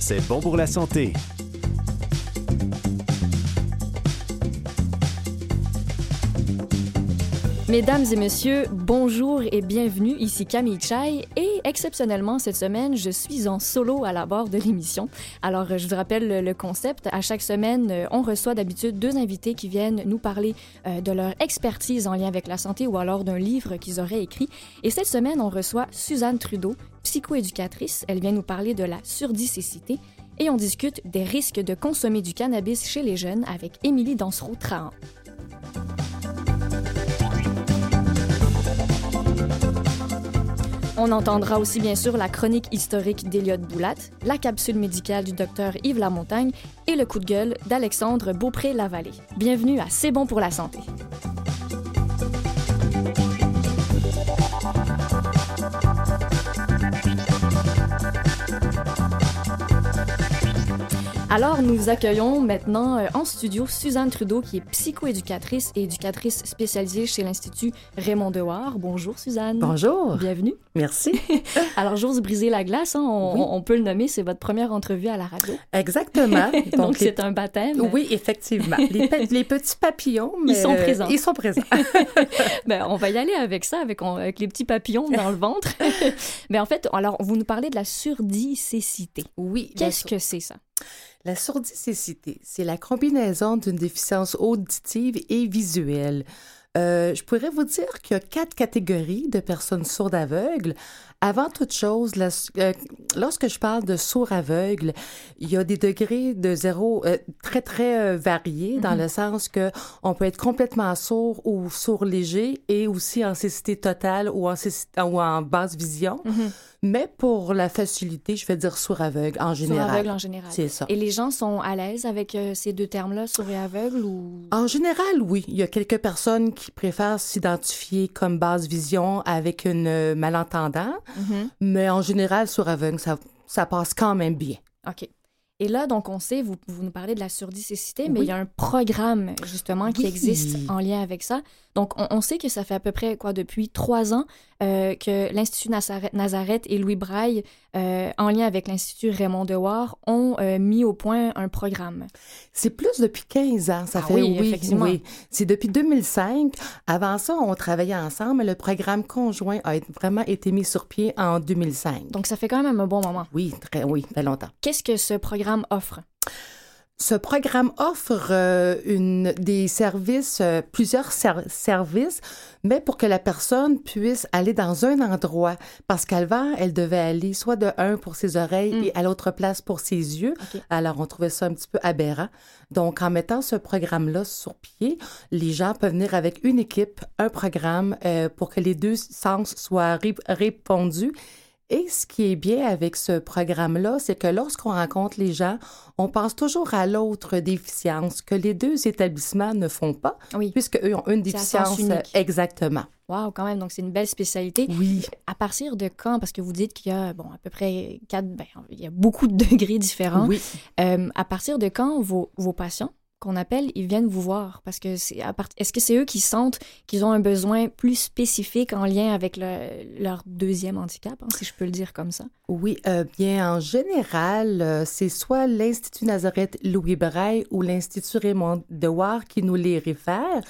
C'est bon pour la santé. Mesdames et messieurs, bonjour et bienvenue. Ici Camille Chai et exceptionnellement cette semaine, je suis en solo à la barre de l'émission. Alors, je vous rappelle le concept. À chaque semaine, euh, on reçoit d'habitude deux invités qui viennent nous parler euh, de leur expertise en lien avec la santé ou alors d'un livre qu'ils auraient écrit. Et cette semaine, on reçoit Suzanne Trudeau, psychoéducatrice. Elle vient nous parler de la surdicécité et on discute des risques de consommer du cannabis chez les jeunes avec Émilie Dansereau-Trahan. On entendra aussi bien sûr la chronique historique d'Eliott Boulat, la capsule médicale du docteur Yves Lamontagne et le coup de gueule d'Alexandre Beaupré-Lavallée. Bienvenue à C'est bon pour la santé. Alors, nous accueillons maintenant euh, en studio Suzanne Trudeau, qui est psychoéducatrice et éducatrice spécialisée chez l'Institut Raymond Dewar. Bonjour, Suzanne. Bonjour. Bienvenue. Merci. Alors, j'ose briser la glace, hein, on, peut le nommer, c'est votre première entrevue à la radio. Exactement. Donc, c'est un baptême. Oui, effectivement. Les, petits papillons, mais... Ils sont présents. Ils sont présents. ben, on va y aller avec ça, avec, avec les petits papillons dans le ventre. Mais en fait, alors, vous nous parlez de la surdicécité. Oui. Qu'est-ce que c'est ça? La surdicécité, c'est la combinaison d'une déficience auditive et visuelle. Euh, je pourrais vous dire qu'il y a quatre catégories de personnes sourdes aveugles. Avant toute chose, euh, lorsque je parle de sourd aveugle, il y a des degrés de zéro euh, très, très variés dans mm-hmm. le sens que on peut être complètement sourd ou sourd léger et aussi en cécité totale ou en, ou en basse vision. Mm-hmm. Mais pour la facilité, je vais dire sourd aveugle en général. Sourd aveugle en général. C'est ça. Et les gens sont à l'aise avec euh, ces deux termes-là, sourd et aveugle ou? En général, oui. Il y a quelques personnes qui préfèrent s'identifier comme basse vision avec une euh, malentendant, mm-hmm. mais en général, sourd aveugle, ça, ça passe quand même bien. OK. Et là, donc, on sait, vous, vous nous parlez de la surdicécité, mais il y a un programme, justement, qui existe en lien avec ça. Donc, on, sait que ça fait à peu près, quoi, depuis trois ans euh, que l'Institut Nazareth et Louis Braille, euh, en lien avec l'Institut Raymond Dewar, ont euh, mis au point un programme. C'est plus depuis 15 ans, ça ah fait, oui, effectivement. oui. C'est depuis 2005. Avant ça, on travaillait ensemble, mais le programme conjoint a vraiment été mis sur pied en 2005. Donc, ça fait quand même un bon moment. Oui, très, oui, très longtemps. Qu'est-ce que ce programme offre? Ce programme offre euh, une, des services, euh, plusieurs services, mais pour que la personne puisse aller dans un endroit. Parce qu'avant, elle devait aller soit de un pour ses oreilles mm. et à l'autre place pour ses yeux. Alors, on trouvait ça un petit peu aberrant. Donc, en mettant ce programme-là sur pied, les gens peuvent venir avec une équipe, un programme euh, pour que les deux sens soient répondus et ce qui est bien avec ce programme-là, c'est que lorsqu'on rencontre les gens, on pense toujours à l'autre déficience que les deux établissements ne font pas, oui. puisqu'eux ont une déficience. Exactement. Wow, quand même, donc c'est une belle spécialité. Oui. À partir de quand, parce que vous dites qu'il y a, bon, à peu près quatre, ben, il y a beaucoup de degrés différents. Oui. Euh, à partir de quand vos, vos patients qu'on appelle, ils viennent vous voir parce que c'est est-ce que c'est eux qui sentent qu'ils ont un besoin plus spécifique en lien avec leur deuxième handicap, hein, si je peux le dire comme ça? Oui, euh, bien en général, euh, c'est soit l'Institut Nazareth Louis Braille ou l'Institut Raymond Dewar qui nous les réfèrent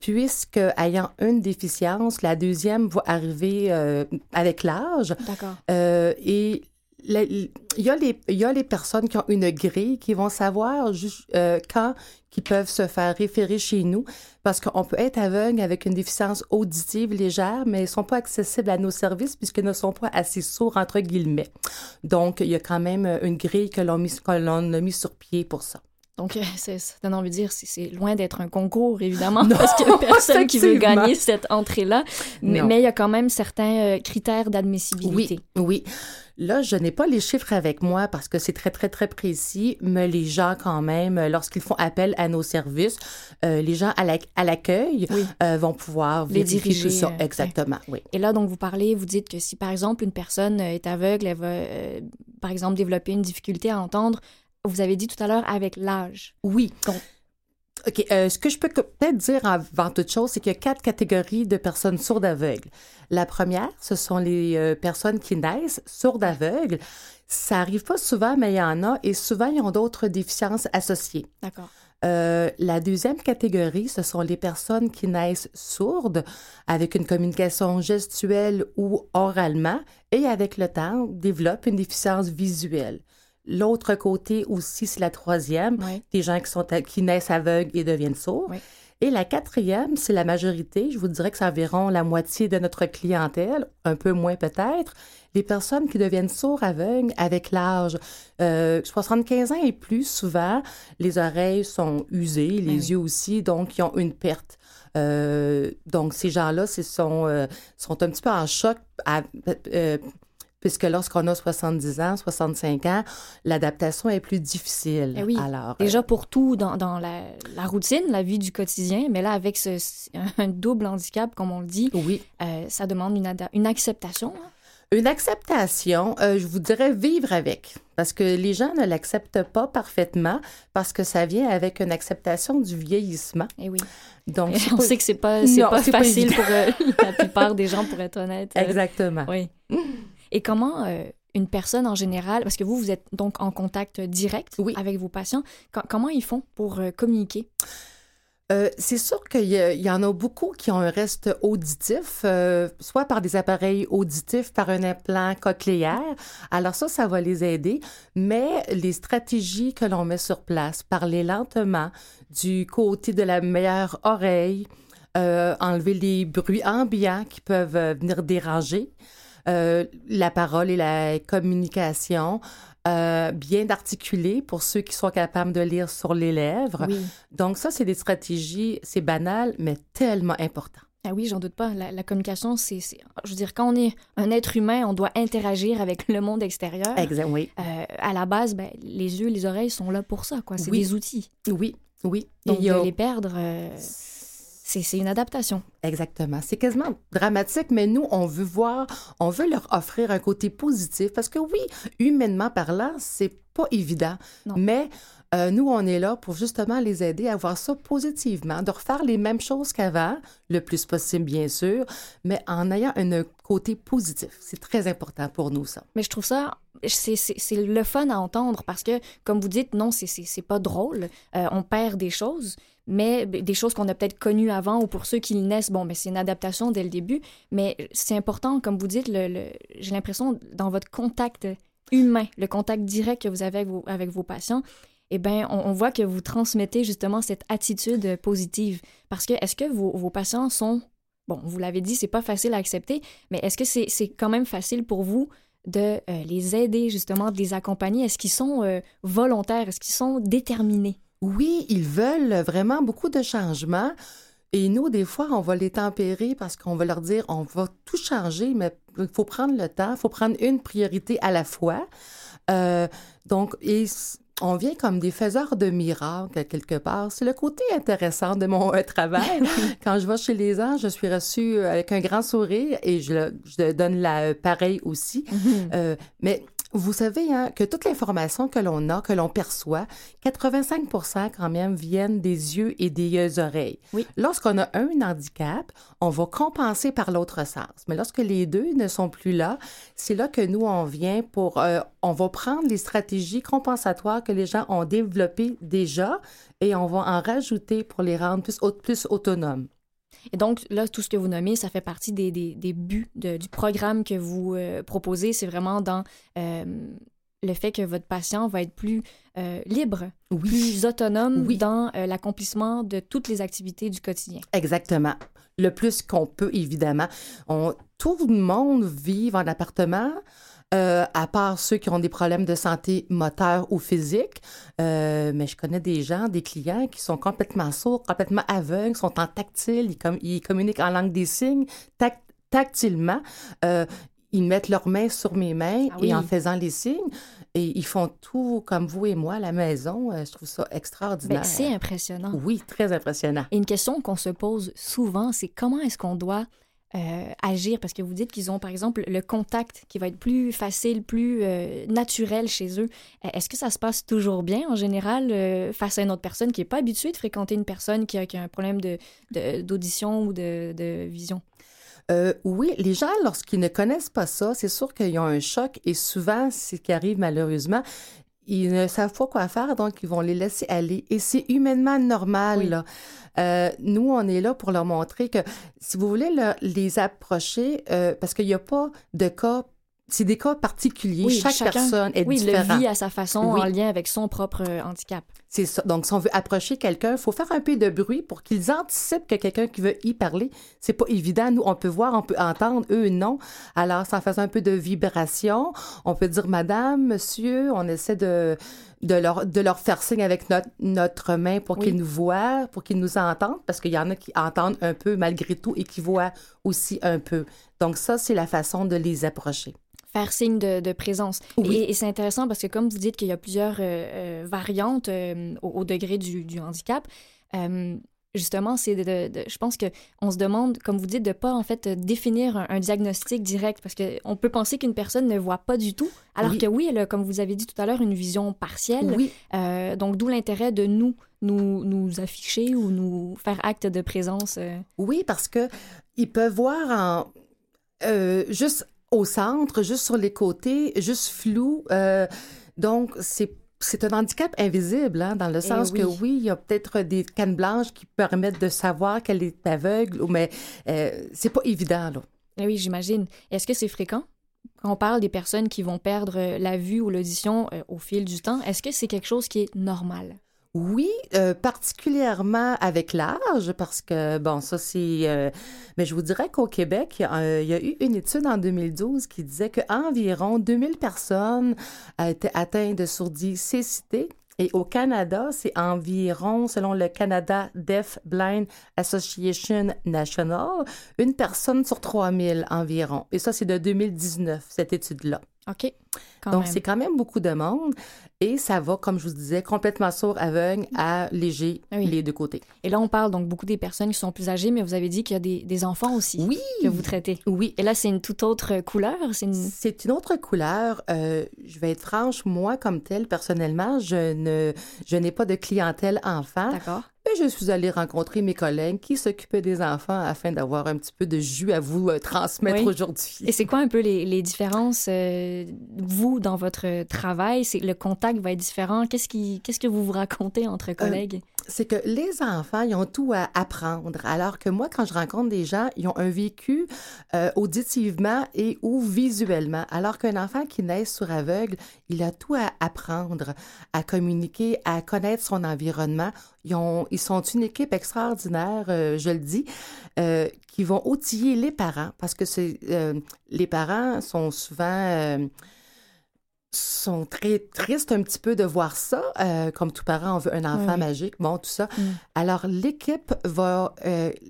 puisque ayant une déficience, la deuxième va arriver euh, avec l'âge. D'accord. et il y, a les, y a les personnes qui ont une grille qui vont savoir euh, quand qui peuvent se faire référer chez nous parce qu'on peut être aveugle avec une déficience auditive légère, mais ils sont pas accessibles à nos services puisqu'ils ne sont pas assez sourds, entre guillemets. Donc, il y a quand même une grille que l'on a mis sur pied pour ça. Donc, euh, ça donne envie de dire, c'est loin d'être un concours, évidemment, parce qu'il n'y a personne qui veut gagner cette entrée-là. Mais, il y a quand même certains euh, critères d'admissibilité. Oui, oui. Là, je n'ai pas les chiffres avec moi parce que c'est très, très, très précis, mais les gens, quand même, lorsqu'ils font appel à nos services, euh, les gens à l'accueil vont pouvoir les diriger. ça. Exactement, oui. Et là, donc, vous parlez, vous dites que si, par exemple, une personne est aveugle, elle va, par exemple, développer une difficulté à entendre, vous avez dit tout à l'heure avec l'âge. Oui. OK. Euh, ce que je peux peut-être dire avant toute chose, c'est qu'il y a quatre catégories de personnes sourdes aveugles. La première, ce sont les euh, personnes qui naissent sourdes aveugles. Ça arrive pas souvent, mais il y en a, et souvent, ils ont d'autres déficiences associées. D'accord. Euh, la deuxième catégorie, ce sont les personnes qui naissent sourdes avec une communication gestuelle ou oralement et avec le temps développent une déficience visuelle. L'autre côté aussi, c'est la troisième, Oui. des gens qui, sont, qui naissent aveugles et deviennent sourds. Oui. Et la quatrième, c'est la majorité. Je vous dirais que c'est environ la moitié de notre clientèle, un peu moins peut-être. Les personnes qui deviennent sourds aveugles avec l'âge, euh, 75 ans et plus, souvent, les oreilles sont usées, les oui. yeux aussi, donc ils ont une perte. Euh, donc, ces gens-là sont, euh, sont un petit peu en choc à- euh, puisque lorsqu'on a 70 ans, 65 ans, l'adaptation est plus difficile. Eh oui. Alors, Déjà pour tout dans, dans la, la routine, la vie du quotidien, mais là, avec ce, un double handicap, comme on le dit, euh, oui. euh, ça demande une, une acceptation. hein? Une acceptation, euh, je vous dirais vivre avec, parce que les gens ne l'acceptent pas parfaitement, parce que ça vient avec une acceptation du vieillissement. Eh oui. Donc, Et on pas- sait que c'est pas, Non, pas facile pour euh, la plupart des gens, pour être honnête. Euh, Exactement. Oui. Et comment euh, une personne en général, parce que vous, vous êtes donc en contact direct Oui. avec vos patients, co- comment ils font pour euh, communiquer? Euh, c'est sûr qu'il y, en a beaucoup qui ont un reste auditif, euh, soit par des appareils auditifs, par un implant cochléaire. Alors ça, ça va les aider. Mais les stratégies que l'on met sur place, parler lentement, du côté de la meilleure oreille, euh, enlever les bruits ambiants qui peuvent venir déranger, euh, la parole et la communication, euh, bien articulée pour ceux qui sont capables de lire sur les lèvres. Oui. Donc ça, c'est des stratégies, c'est banal, mais tellement important. Ah oui, j'en doute pas. La, la communication, c'est, Je veux dire, quand on est un être humain, on doit interagir avec le monde extérieur. Exact, oui. Euh, à la base, ben, les yeux, les oreilles sont là pour ça, quoi. C'est Oui. des outils. Oui, oui. Et Donc, a- de les perdre, euh, c'est, une adaptation. Exactement. C'est quasiment dramatique, mais nous, on veut voir, on veut leur offrir un côté positif parce que oui, humainement parlant, c'est pas évident. Non. Mais euh, nous, on est là pour justement les aider à voir ça positivement, de refaire les mêmes choses qu'avant, le plus possible, bien sûr, mais en ayant un côté positif. C'est très important pour nous, ça. Mais je trouve ça, c'est, le fun à entendre parce que, comme vous dites, non, c'est pas drôle. Euh, on perd des choses, mais ben, des choses qu'on a peut-être connues avant ou pour ceux qui naissent, bon, mais c'est une adaptation dès le début. Mais c'est important, comme vous dites, j'ai l'impression, dans votre contact humain, le contact direct que vous avez avec vos, patients, eh bien, on, voit que vous transmettez justement cette attitude positive. Parce que, est-ce que vos, patients sont, bon, vous l'avez dit, c'est pas facile à accepter, mais est-ce que c'est, c'est quand même facile pour vous de euh, les aider, justement, de les accompagner? Est-ce qu'ils sont euh, volontaires? Est-ce qu'ils sont déterminés? Oui, ils veulent vraiment beaucoup de changements. Et nous, des fois, on va les tempérer parce qu'on va leur dire, on va tout changer, mais il faut prendre le temps, il faut prendre une priorité à la fois. Euh, donc, et on vient comme des faiseurs de miracles, quelque part. C'est le côté intéressant de mon euh, travail. Quand je vais chez les gens, je suis reçue euh, avec un grand sourire et je, donne la euh, pareil aussi. Euh, mais vous savez hein, que toute l'information que l'on a, que l'on perçoit, 85% quand même viennent des yeux et des euh, oreilles. Oui. Lorsqu'on a un handicap, on va compenser par l'autre sens. Mais lorsque les deux ne sont plus là, c'est là que nous, on vient pour... euh, on va prendre les stratégies compensatoires que les gens ont développées déjà et on va en rajouter pour les rendre plus, au- plus autonomes. Et donc, là, tout ce que vous nommez, ça fait partie des, des, des buts de- du programme que vous euh, proposez. C'est vraiment dans euh, le fait que votre patient va être plus euh, libre, Oui. plus autonome Oui. dans euh, l'accomplissement de toutes les activités du quotidien. Exactement. Le plus qu'on peut, évidemment. On, tout le monde vit en appartement, euh, à part ceux qui ont des problèmes de santé moteur ou physique. Euh, mais je connais des gens, des clients qui sont complètement sourds, complètement aveugles, sont en tactile, ils, com- ils communiquent en langue des signes, tac- tactilement. Euh, ils mettent leurs mains sur mes mains Ah oui. et en faisant les signes. Et ils font tout comme vous et moi à la maison. Je trouve ça extraordinaire. Ben, c'est impressionnant. Oui, très impressionnant. Et une question qu'on se pose souvent, c'est comment est-ce qu'on doit euh, agir? Parce que vous dites qu'ils ont, par exemple, le contact qui va être plus facile, plus euh, naturel chez eux. Euh, est-ce que ça se passe toujours bien, en général, face à une autre personne qui n'est pas habituée de fréquenter une personne qui a, un problème d'audition de, ou de, de vision? oui, les gens, lorsqu'ils ne connaissent pas ça, c'est sûr qu'ils ont un choc et souvent, ce qui arrive malheureusement, ils ne savent pas quoi faire, donc ils vont les laisser aller. Et c'est humainement normal. Euh, nous, on est là pour leur montrer que si vous voulez les approcher, euh, parce qu'il n'y a pas de cas c'est des cas particuliers. Chaque personne est oui, différente. Oui, le vit à sa façon en lien avec son propre euh, handicap. Ça. Donc, si on veut approcher quelqu'un, il faut faire un peu de bruit pour qu'ils anticipent que quelqu'un qui veut y parler. C'est pas évident. Nous, on peut voir, on peut entendre, eux, non. Alors, ça faisant un peu de vibration, on peut dire Madame, Monsieur, on essaie de, de, leur, de leur faire signe avec notre, notre main pour qu'ils nous voient, pour qu'ils nous entendent, parce qu'il y en a qui entendent un peu malgré tout et qui voient aussi un peu. Donc, ça, c'est la façon de les approcher faire signe de, présence. Et, c'est intéressant parce que comme vous dites qu'il y a plusieurs euh, euh, variantes euh, au, degré du, handicap, justement, c'est de, je pense que on se demande, comme vous dites, de pas en fait définir un, diagnostic direct parce qu'on peut penser qu'une personne ne voit pas du tout, alors que oui, elle a, comme vous avez dit tout à l'heure, une vision partielle. Oui. donc d'où l'intérêt de nous nous, nous afficher ou nous faire acte de présence. Oui, parce que ils peuvent voir en juste au centre, juste sur les côtés, juste flou. Euh, donc, c'est c'est un handicap invisible, hein, dans le eh sens que oui, il y a peut-être des cannes blanches qui permettent de savoir qu'elle est aveugle, mais euh, c'est pas évident. Là. Eh oui, j'imagine. Est-ce que c'est fréquent? Quand on parle des personnes qui vont perdre la vue ou l'audition euh, au fil du temps, est-ce que c'est quelque chose qui est normal? Oui, euh, particulièrement avec l'âge, parce que, bon, ça c'est... Euh, mais je vous dirais qu'au Québec, il y a eu une étude en 2012 qui disait qu'environ 2000 personnes étaient atteintes de sourdicité. Et au Canada, c'est environ, selon le Canada Deaf Blind Association National, une personne sur 3000 environ. Et ça, c'est de 2019, cette étude-là. OK. Donc, c'est quand même beaucoup de monde. Et ça va, comme je vous disais, complètement sourd, aveugle à léger, les deux côtés. Et là, on parle donc beaucoup des personnes qui sont plus âgées, mais vous avez dit qu'il y a des, enfants aussi oui. que vous traitez. Oui. Et là, c'est une toute autre couleur? C'est une... autre couleur. Euh, je vais être franche, moi, comme telle, personnellement, je ne je n'ai pas de clientèle enfant. D'accord je suis allée rencontrer mes collègues qui s'occupaient des enfants afin d'avoir un petit peu de jus à vous euh, transmettre aujourd'hui. Et c'est quoi un peu les, différences, euh, vous, dans votre travail? C'est, le contact va être différent. Qu'est-ce, qui, qu'est-ce que vous vous racontez entre euh, collègues? c'est que les enfants, ils ont tout à apprendre. Alors que moi, quand je rencontre des gens, ils ont un vécu auditivement et ou visuellement. Alors qu'un enfant qui naît sur aveugle, il a tout à apprendre, à communiquer, à connaître son environnement. Ils, ont, ils sont une équipe extraordinaire, euh, je le dis, euh, qui vont outiller les parents parce que c'est, euh, les parents sont souvent sont très tristes un petit peu de voir ça. comme tout parent, on veut un enfant magique, bon, tout ça. Mm. Alors, l'équipe va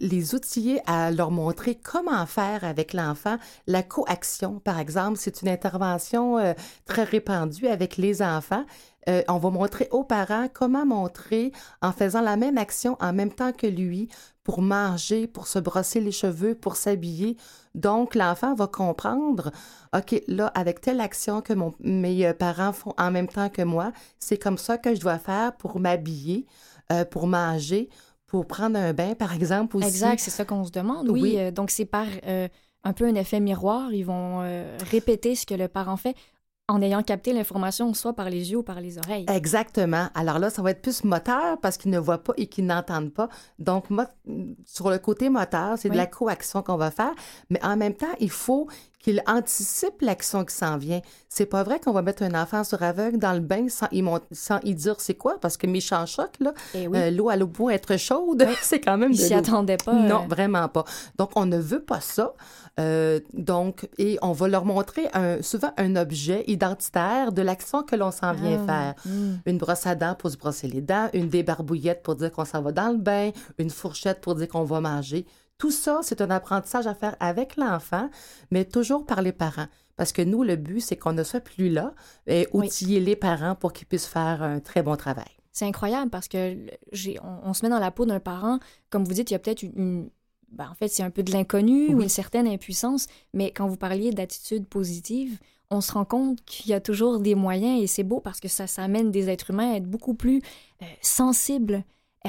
les outiller à leur montrer comment faire avec l'enfant. La coaction, par exemple, c'est une intervention très répandue avec les enfants. Euh, on va montrer aux parents comment montrer en faisant la même action en même temps que lui pour manger, pour se brosser les cheveux, pour s'habiller. Donc, l'enfant va comprendre, OK, là, avec telle action que mon, mes euh, parents font en même temps que moi, c'est comme ça que je dois faire pour m'habiller, euh, pour manger, pour prendre un bain, par exemple, aussi. Exact, c'est ça qu'on se demande, oui. donc, c'est par un peu un effet miroir. Ils vont répéter ce que le parent fait en ayant capté l'information soit par les yeux ou par les oreilles. Exactement. Alors là, ça va être plus moteur parce qu'ils ne voient pas et qu'ils n'entendent pas. Donc, sur le côté moteur, c'est de la coaction qu'on va faire, mais en même temps, il faut qu'il anticipe l'action qui s'en vient. C'est pas vrai qu'on va mettre un enfant sur aveugle dans le bain sans y, sans y dire c'est quoi, parce que méchant choc, là, eh euh, l'eau à l'eau pour être chaude, c'est quand même Il s'y attendait pas. Non, euh. vraiment pas. Donc, on ne veut pas ça. Euh, donc, et on va leur montrer un, souvent un objet identitaire de l'action que l'on s'en vient ah, faire. Hmm. Une brosse à dents pour se brosser les dents, une débarbouillette pour dire qu'on s'en va dans le bain, une fourchette pour dire qu'on va manger. Tout ça, c'est un apprentissage à faire avec l'enfant, mais toujours par les parents. Parce que nous, le but, c'est qu'on ne soit plus là et outiller les parents pour qu'ils puissent faire un très bon travail. C'est incroyable parce que on, se met dans la peau d'un parent. Comme vous dites, il y a peut-être une, ben, en fait, c'est un peu de l'inconnu ou une certaine impuissance. Mais quand vous parliez d'attitude positive, on se rend compte qu'il y a toujours des moyens et c'est beau parce que ça, ça amène des êtres humains à être beaucoup plus euh, sensibles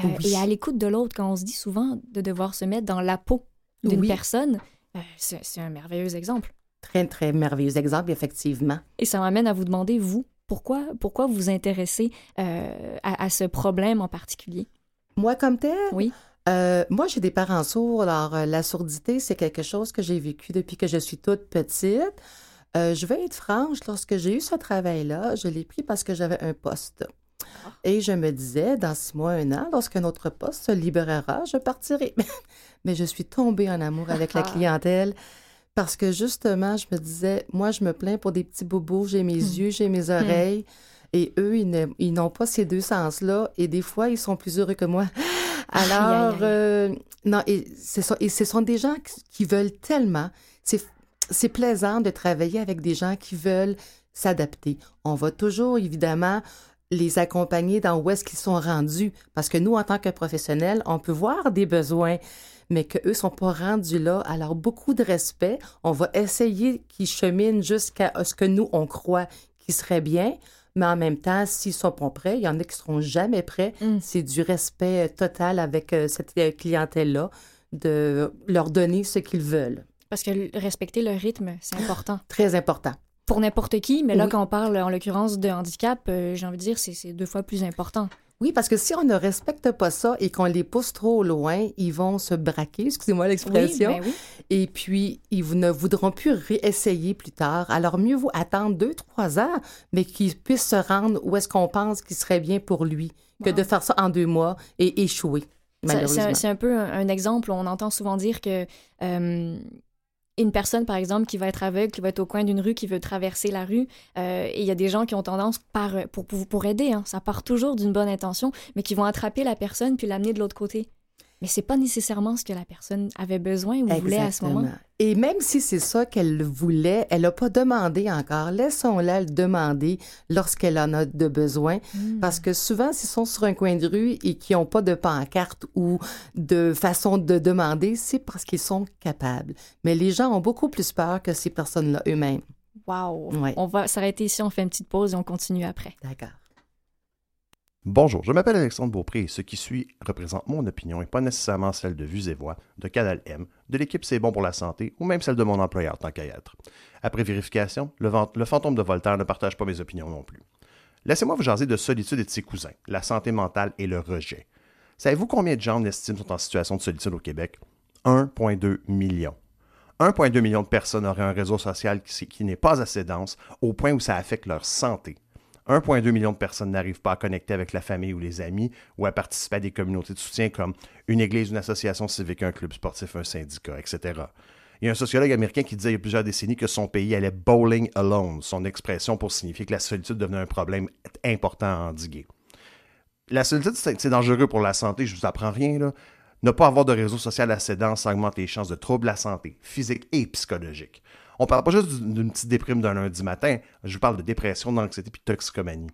euh, et à l'écoute de l'autre. Quand on se dit souvent de devoir se mettre dans la peau d'une personne, euh, c'est un merveilleux exemple. Très, très merveilleux exemple, effectivement. Et ça m'amène à vous demander, vous, pourquoi, pourquoi vous vous intéressez à, à, ce problème en particulier? Moi, comme tel? Oui. Euh, moi, j'ai des parents sourds. Alors, euh, la sourdité, c'est quelque chose que j'ai vécu depuis que je suis toute petite. Euh, je vais être franche, lorsque j'ai eu ce travail-là, je l'ai pris parce que j'avais un poste. Et je me disais, dans six mois, un an, lorsqu'un autre poste se libérera, je partirai. Mais je suis tombée en amour avec la ah. clientèle parce que justement, je me disais, moi, je me plains pour des petits bobos, j'ai mes hmm. yeux, j'ai mes hmm. oreilles. Et eux, ils n'ont pas ces deux sens-là. Et des fois, ils sont plus heureux que moi. Alors, euh, non, et, et ce sont des gens qui veulent tellement. C'est plaisant de travailler avec des gens qui veulent s'adapter. On va toujours, évidemment, les accompagner dans où est-ce qu'ils sont rendus. Parce que nous, en tant que professionnels, on peut voir des besoins, mais qu'eux ne sont pas rendus là. Alors, beaucoup de respect. On va essayer qu'ils cheminent jusqu'à ce que nous, on croit qu'il serait bien. Mais en même temps, s'ils sont pas prêts, il y en a qui seront jamais prêts. Mm. C'est du respect total avec euh, cette euh, clientèle-là, de leur donner ce qu'ils veulent. Parce que respecter le rythme, c'est important. Très important. Pour n'importe qui, mais là, quand on parle en l'occurrence de handicap, euh, j'ai envie de dire, c'est deux fois plus important. Oui, parce que si on ne respecte pas ça et qu'on les pousse trop loin, ils vont se braquer, excusez-moi l'expression, ben oui, et puis ils ne voudront plus réessayer plus tard. Alors mieux vaut attendre deux, trois ans, mais qu'ils puissent se rendre où est-ce qu'on pense qu'il serait bien pour lui, que de faire ça en deux mois et échouer. C'est un, peu un, exemple. On entend souvent dire que euh, une personne, par exemple, qui va être aveugle, qui va être au coin d'une rue, qui veut traverser la rue, euh, et il y a des gens qui ont tendance, par, pour, pour, aider, hein, ça part toujours d'une bonne intention, mais qui vont attraper la personne puis l'amener de l'autre côté mais c'est pas nécessairement ce que la personne avait besoin ou voulait à ce moment. Et même si c'est ça qu'elle voulait, elle n'a pas demandé encore. Laissons-la le demander lorsqu'elle en a de besoin. Hmm. Parce que souvent, s'ils sont sur un coin de rue et qui n'ont pas de pancarte ou de façon de demander, c'est parce qu'ils sont capables. Mais les gens ont beaucoup plus peur que ces personnes-là eux-mêmes. Wow! On va s'arrêter ici, on fait une petite pause et on continue après. D'accord. Bonjour, je m'appelle Alexandre Beaupré et ce qui suit représente mon opinion et pas nécessairement celle de Vues de Canal M, de l'équipe C'est bon pour la santé ou même celle de mon employeur tant qu'à. Après vérification, le, fantôme de Voltaire ne partage pas mes opinions non plus. Laissez-moi vous jaser de solitude et de ses cousins, la santé mentale et le rejet. Savez-vous combien de gens estiment sont en situation de solitude au Québec? 1,2 million. 1,2 million de personnes auraient un réseau social qui n'est pas assez dense au point où ça affecte leur santé. 1,2 million de personnes n'arrivent pas à connecter avec la famille ou les amis ou à participer à des communautés de soutien comme une église, une association civique, un club sportif, un syndicat, etc. Il y a un sociologue américain qui disait il y a plusieurs décennies que son pays allait bowling alone, son expression pour signifier que la solitude devenait un problème important à endiguer. La solitude, c'est dangereux pour la santé, je vous apprends rien, là. Ne pas avoir de réseau social assez dense augmente les chances de troubles de la santé, physique et psychologique. On parle pas juste d'une petite déprime d'un lundi matin, je vous parle de dépression, d'anxiété et de toxicomanie.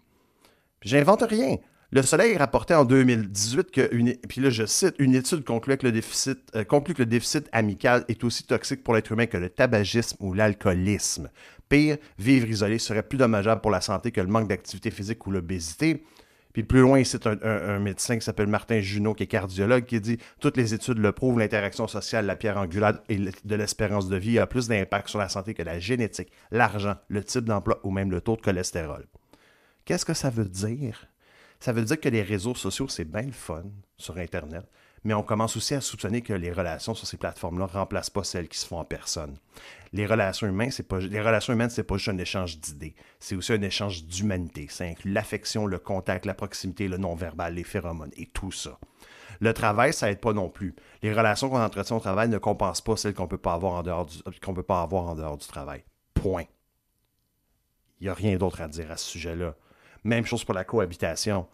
J'invente rien. Le Soleil rapportait en 2018 que, une, puis là je cite, une étude déficit, euh, conclut que le déficit amical est aussi toxique pour l'être humain que le tabagisme ou l'alcoolisme. Pire, vivre isolé serait plus dommageable pour la santé que le manque d'activité physique ou l'obésité. Puis plus loin, cite un, médecin qui s'appelle Martin Junot, qui est cardiologue, qui dit Toutes les études le prouvent, l'interaction sociale, la pierre angulaire et de l'espérance de vie a plus d'impact sur la santé que la génétique, l'argent, le type d'emploi ou même le taux de cholestérol. Qu'est-ce que ça veut dire? Ça veut dire que les réseaux sociaux, c'est bien le fun sur Internet, mais on commence aussi à soupçonner que les relations sur ces plateformes-là ne remplacent pas celles qui se font en personne. Les relations humaines, c'est pas les relations humaines, c'est pas juste un échange d'idées, c'est aussi un échange d'humanité. Ça inclut l'affection, le contact, la proximité, le non-verbal, les phéromones et tout ça. Le travail, ça aide pas non plus. Les relations qu'on entretient au travail ne compensent pas celles qu'on peut peut pas avoir en dehors du travail. Point. Il n'y a rien d'autre à dire à ce sujet-là. Même chose pour la cohabitation.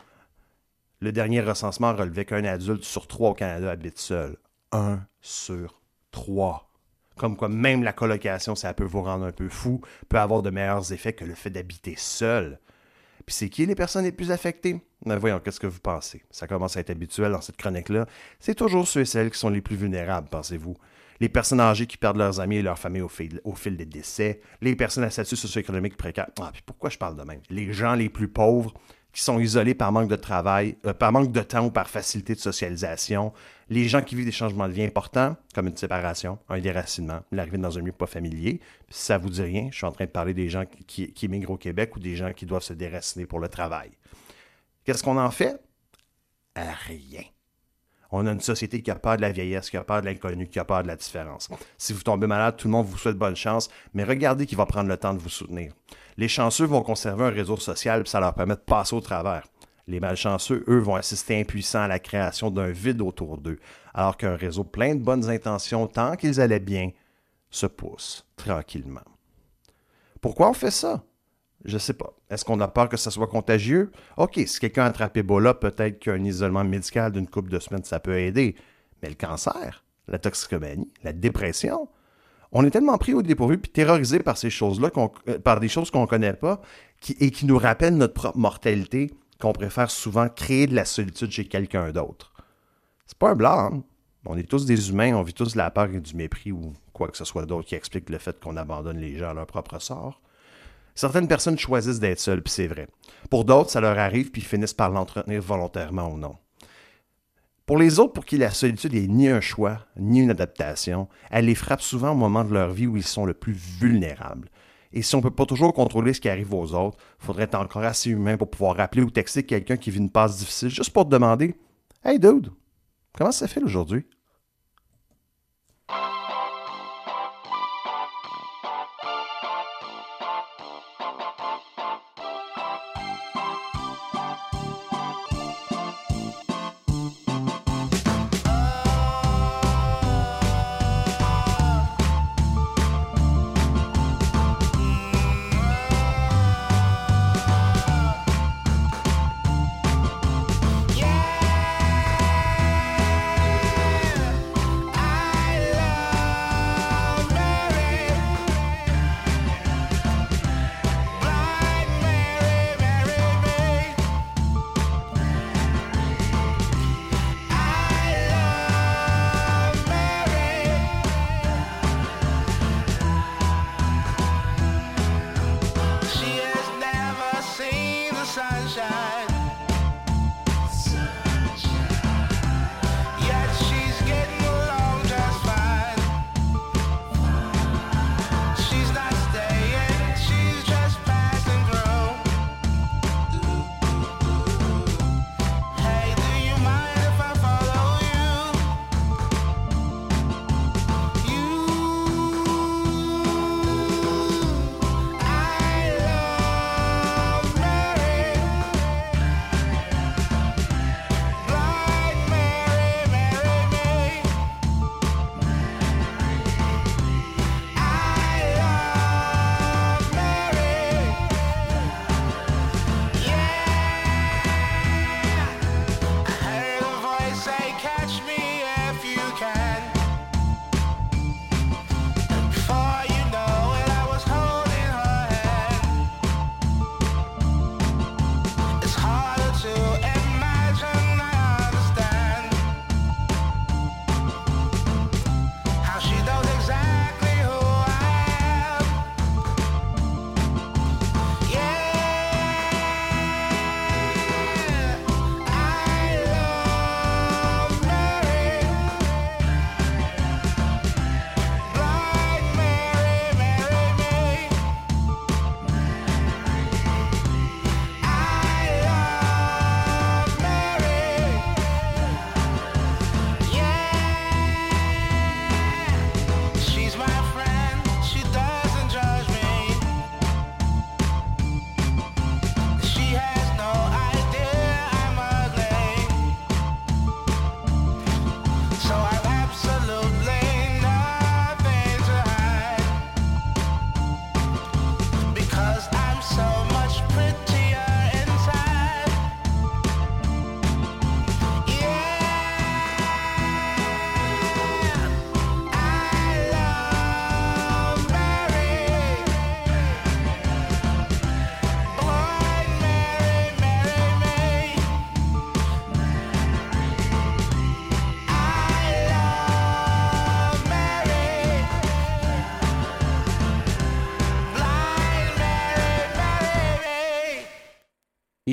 Le dernier recensement relevait qu'un adulte sur trois au Canada habite seul. Un sur trois. Comme quoi, même la colocation, ça peut vous rendre un peu fou, peut avoir de meilleurs effets que le fait d'habiter seul. Puis c'est qui les personnes les plus affectées? Mais voyons, qu'est-ce que vous pensez? Ça commence à être habituel dans cette chronique-là. C'est toujours ceux et celles qui sont les plus vulnérables, pensez-vous. Les personnes âgées qui perdent leurs amis et leurs familles au fil, au fil des décès, les personnes à statut socio-économique précaire. Ah, puis pourquoi je parle de même? Les gens les plus pauvres qui sont isolés par manque de travail, euh, par manque de temps ou par facilité de socialisation, les gens qui vivent des changements de vie importants, comme une séparation, un déracinement, l'arrivée dans un milieu pas familier. si ça vous dit rien, je suis en train de parler des gens qui, qui, émigrent au Québec ou des gens qui doivent se déraciner pour le travail. Qu'est-ce qu'on en fait? Rien. On a une société qui a peur de la vieillesse, qui a peur de l'inconnu, qui a peur de la différence. Si vous tombez malade, tout le monde vous souhaite bonne chance, mais regardez qui va prendre le temps de vous soutenir. Les chanceux vont conserver un réseau social, ça leur permet de passer au travers. Les malchanceux, eux, vont assister impuissants à la création d'un vide autour d'eux, alors qu'un réseau plein de bonnes intentions, tant qu'ils allaient bien, se pousse tranquillement. Pourquoi on fait ça? Je sais pas. Est-ce qu'on a peur que ça soit contagieux? OK, si quelqu'un attrape Ebola, peut-être qu'un isolement médical d'une couple de semaines, ça peut aider. Mais le cancer, la toxicomanie, la dépression, on est tellement pris au dépourvu puis terrorisé par ces choses-là, euh, par des choses qu'on ne connaît pas et qui nous rappellent notre propre mortalité, qu'on préfère souvent créer de la solitude chez quelqu'un d'autre. C'est pas un blanc. On est tous des humains, on vit tous de la peur et du mépris ou quoi que ce soit d'autre qui explique le fait qu'on abandonne les gens à leur propre sort. Certaines personnes choisissent d'être seules, puis c'est vrai. Pour d'autres, ça leur arrive, puis finissent par l'entretenir volontairement ou non. Pour les autres, pour qui la solitude n'est ni un choix, ni une adaptation, elle les frappe souvent au moment de leur vie où ils sont le plus vulnérables. Et si on ne peut pas toujours contrôler ce qui arrive aux autres, il faudrait être encore assez humain pour pouvoir rappeler ou texter quelqu'un qui vit une passe difficile juste pour te demander Hey dude, comment ça fait aujourd'hui?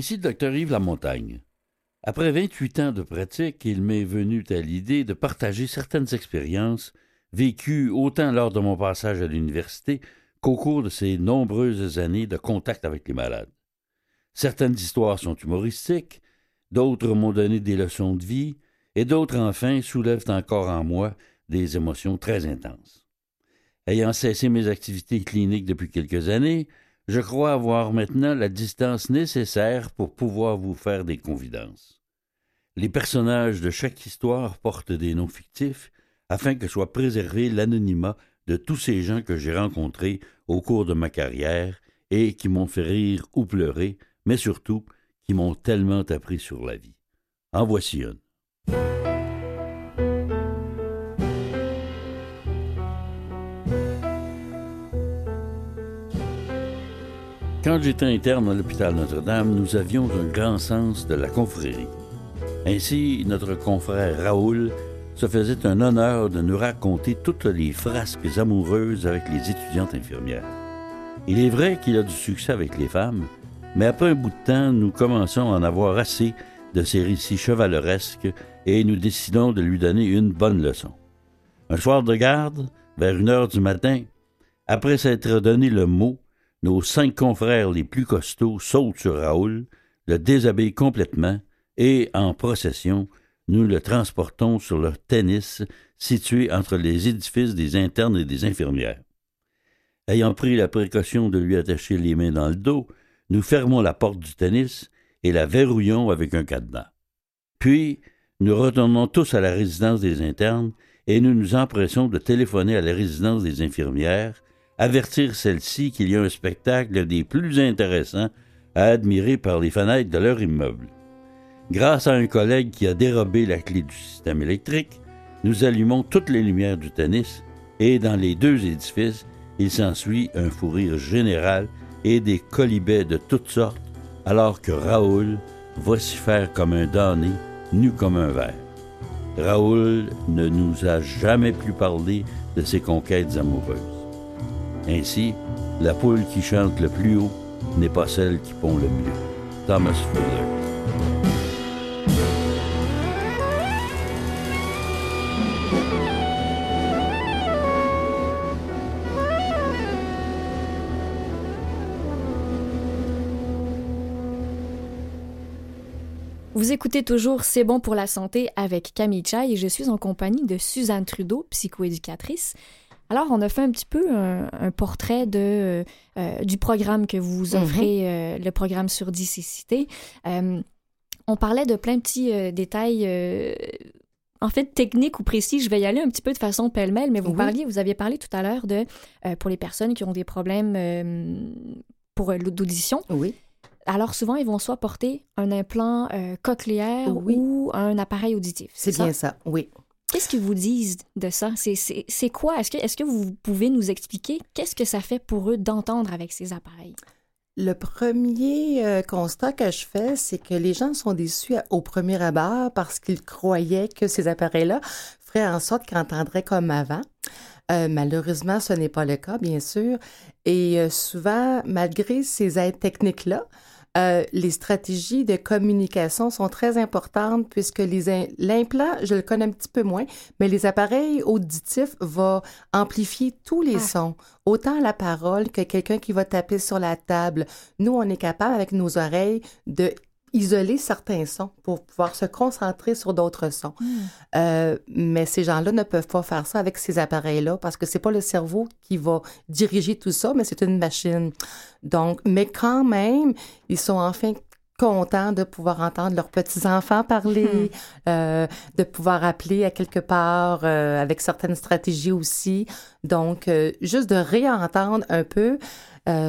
Ici le docteur Yves Lamontagne. Après 28 ans de pratique, il m'est venu à l'idée de partager certaines expériences vécues autant lors de mon passage à l'université qu'au cours de ces nombreuses années de contact avec les malades. Certaines histoires sont humoristiques, d'autres m'ont donné des leçons de vie, et d'autres enfin soulèvent encore en moi des émotions très intenses. Ayant cessé mes activités cliniques depuis quelques années, je crois avoir maintenant la distance nécessaire pour pouvoir vous faire des confidences. Les personnages de chaque histoire portent des noms fictifs afin que soit préservé l'anonymat de tous ces gens que j'ai rencontrés au cours de ma carrière et qui m'ont fait rire ou pleurer, mais surtout qui m'ont tellement appris sur la vie. En voici une. Quand j'étais interne à l'hôpital Notre-Dame, nous avions un grand sens de la confrérie. Ainsi, notre confrère Raoul se faisait un honneur de nous raconter toutes les frasques amoureuses avec les étudiantes infirmières. Il est vrai qu'il a du succès avec les femmes, mais après un bout de temps, nous commençons à en avoir assez de ces récits chevaleresques et nous décidons de lui donner une bonne leçon. Un soir de garde, vers une heure du matin, après s'être donné le mot, nos cinq confrères les plus costauds sautent sur Raoul, le déshabillent complètement et, en procession, nous le transportons sur leur tennis situé entre les édifices des internes et des infirmières. Ayant pris la précaution de lui attacher les mains dans le dos, nous fermons la porte du tennis et la verrouillons avec un cadenas. Puis, nous retournons tous à la résidence des internes et nous nous empressons de téléphoner à la résidence des infirmières avertir celles-ci qu'il y a un spectacle des plus intéressants à admirer par les fenêtres de leur immeuble. Grâce à un collègue qui a dérobé la clé du système électrique, nous allumons toutes les lumières du tennis et dans les deux édifices, il s'ensuit un fou rire général et des colibets de toutes sortes, alors que Raoul faire comme un damné, nu comme un verre. Raoul ne nous a jamais plus parlé de ses conquêtes amoureuses. Ainsi, la poule qui chante le plus haut n'est pas celle qui pond le mieux. Thomas Fuller. Vous écoutez toujours C'est bon pour la santé avec Camille Chai et je suis en compagnie de Suzanne Trudeau, psychoéducatrice. Alors, on a fait un petit peu un, portrait de, euh, du programme que vous mm-hmm. offrez, euh, le programme sur dicécité. Euh, on parlait de plein de petits détails en fait, techniques ou précis, je vais y aller un petit peu de façon pêle-mêle, mais vous parliez, vous aviez parlé tout à l'heure de pour les personnes qui ont des problèmes pour l'audition. Oui. Alors souvent, ils vont soit porter un implant cochléaire ou un appareil auditif. C'est bien ça, oui. Qu'est-ce qu'ils vous disent de ça? C'est quoi? Est-ce que, vous pouvez nous expliquer qu'est-ce que ça fait pour eux d'entendre avec ces appareils? Le premier euh, constat que je fais, c'est que les gens sont déçus au premier abord parce qu'ils croyaient que ces appareils-là feraient en sorte qu'ils entendraient comme avant. Euh, malheureusement, ce n'est pas le cas, bien sûr. Et euh, souvent, malgré ces aides techniques-là, euh, les stratégies de communication sont très importantes puisque l'implant, je le connais un petit peu moins, mais les appareils auditifs vont amplifier tous les ah. sons, autant la parole que quelqu'un qui va taper sur la table. Nous, on est capable avec nos oreilles de isoler certains sons pour pouvoir se concentrer sur d'autres sons. Hmm. Euh, mais ces gens-là ne peuvent pas faire ça avec ces appareils-là parce que c'est pas le cerveau qui va diriger tout ça, mais c'est une machine. Donc, mais quand même, ils sont enfin contents de pouvoir entendre leurs petits-enfants parler, hmm. euh, de pouvoir appeler à quelque part euh, avec certaines stratégies aussi. Donc, juste de réentendre un peu,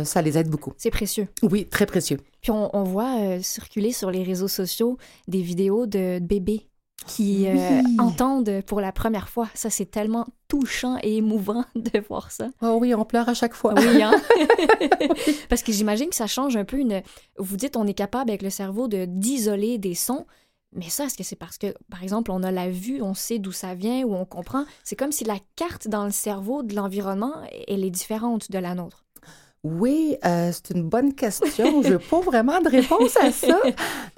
ça les aide beaucoup. C'est précieux. Oui, très précieux. Puis on, voit euh, circuler sur les réseaux sociaux des vidéos de bébés qui euh, entendent pour la première fois. Ça, c'est tellement touchant et émouvant de voir ça. Oh oui, on pleure à chaque fois. Oui, hein? Parce que j'imagine que ça change un peu une... Vous dites, on est capable avec le cerveau de d'isoler des sons. Mais ça, est-ce que c'est parce que, par exemple, on a la vue, on sait d'où ça vient ou on comprend? C'est comme si la carte dans le cerveau de l'environnement, elle est différente de la nôtre. Oui, euh, c'est une bonne question. Je n'ai pas vraiment de réponse à ça.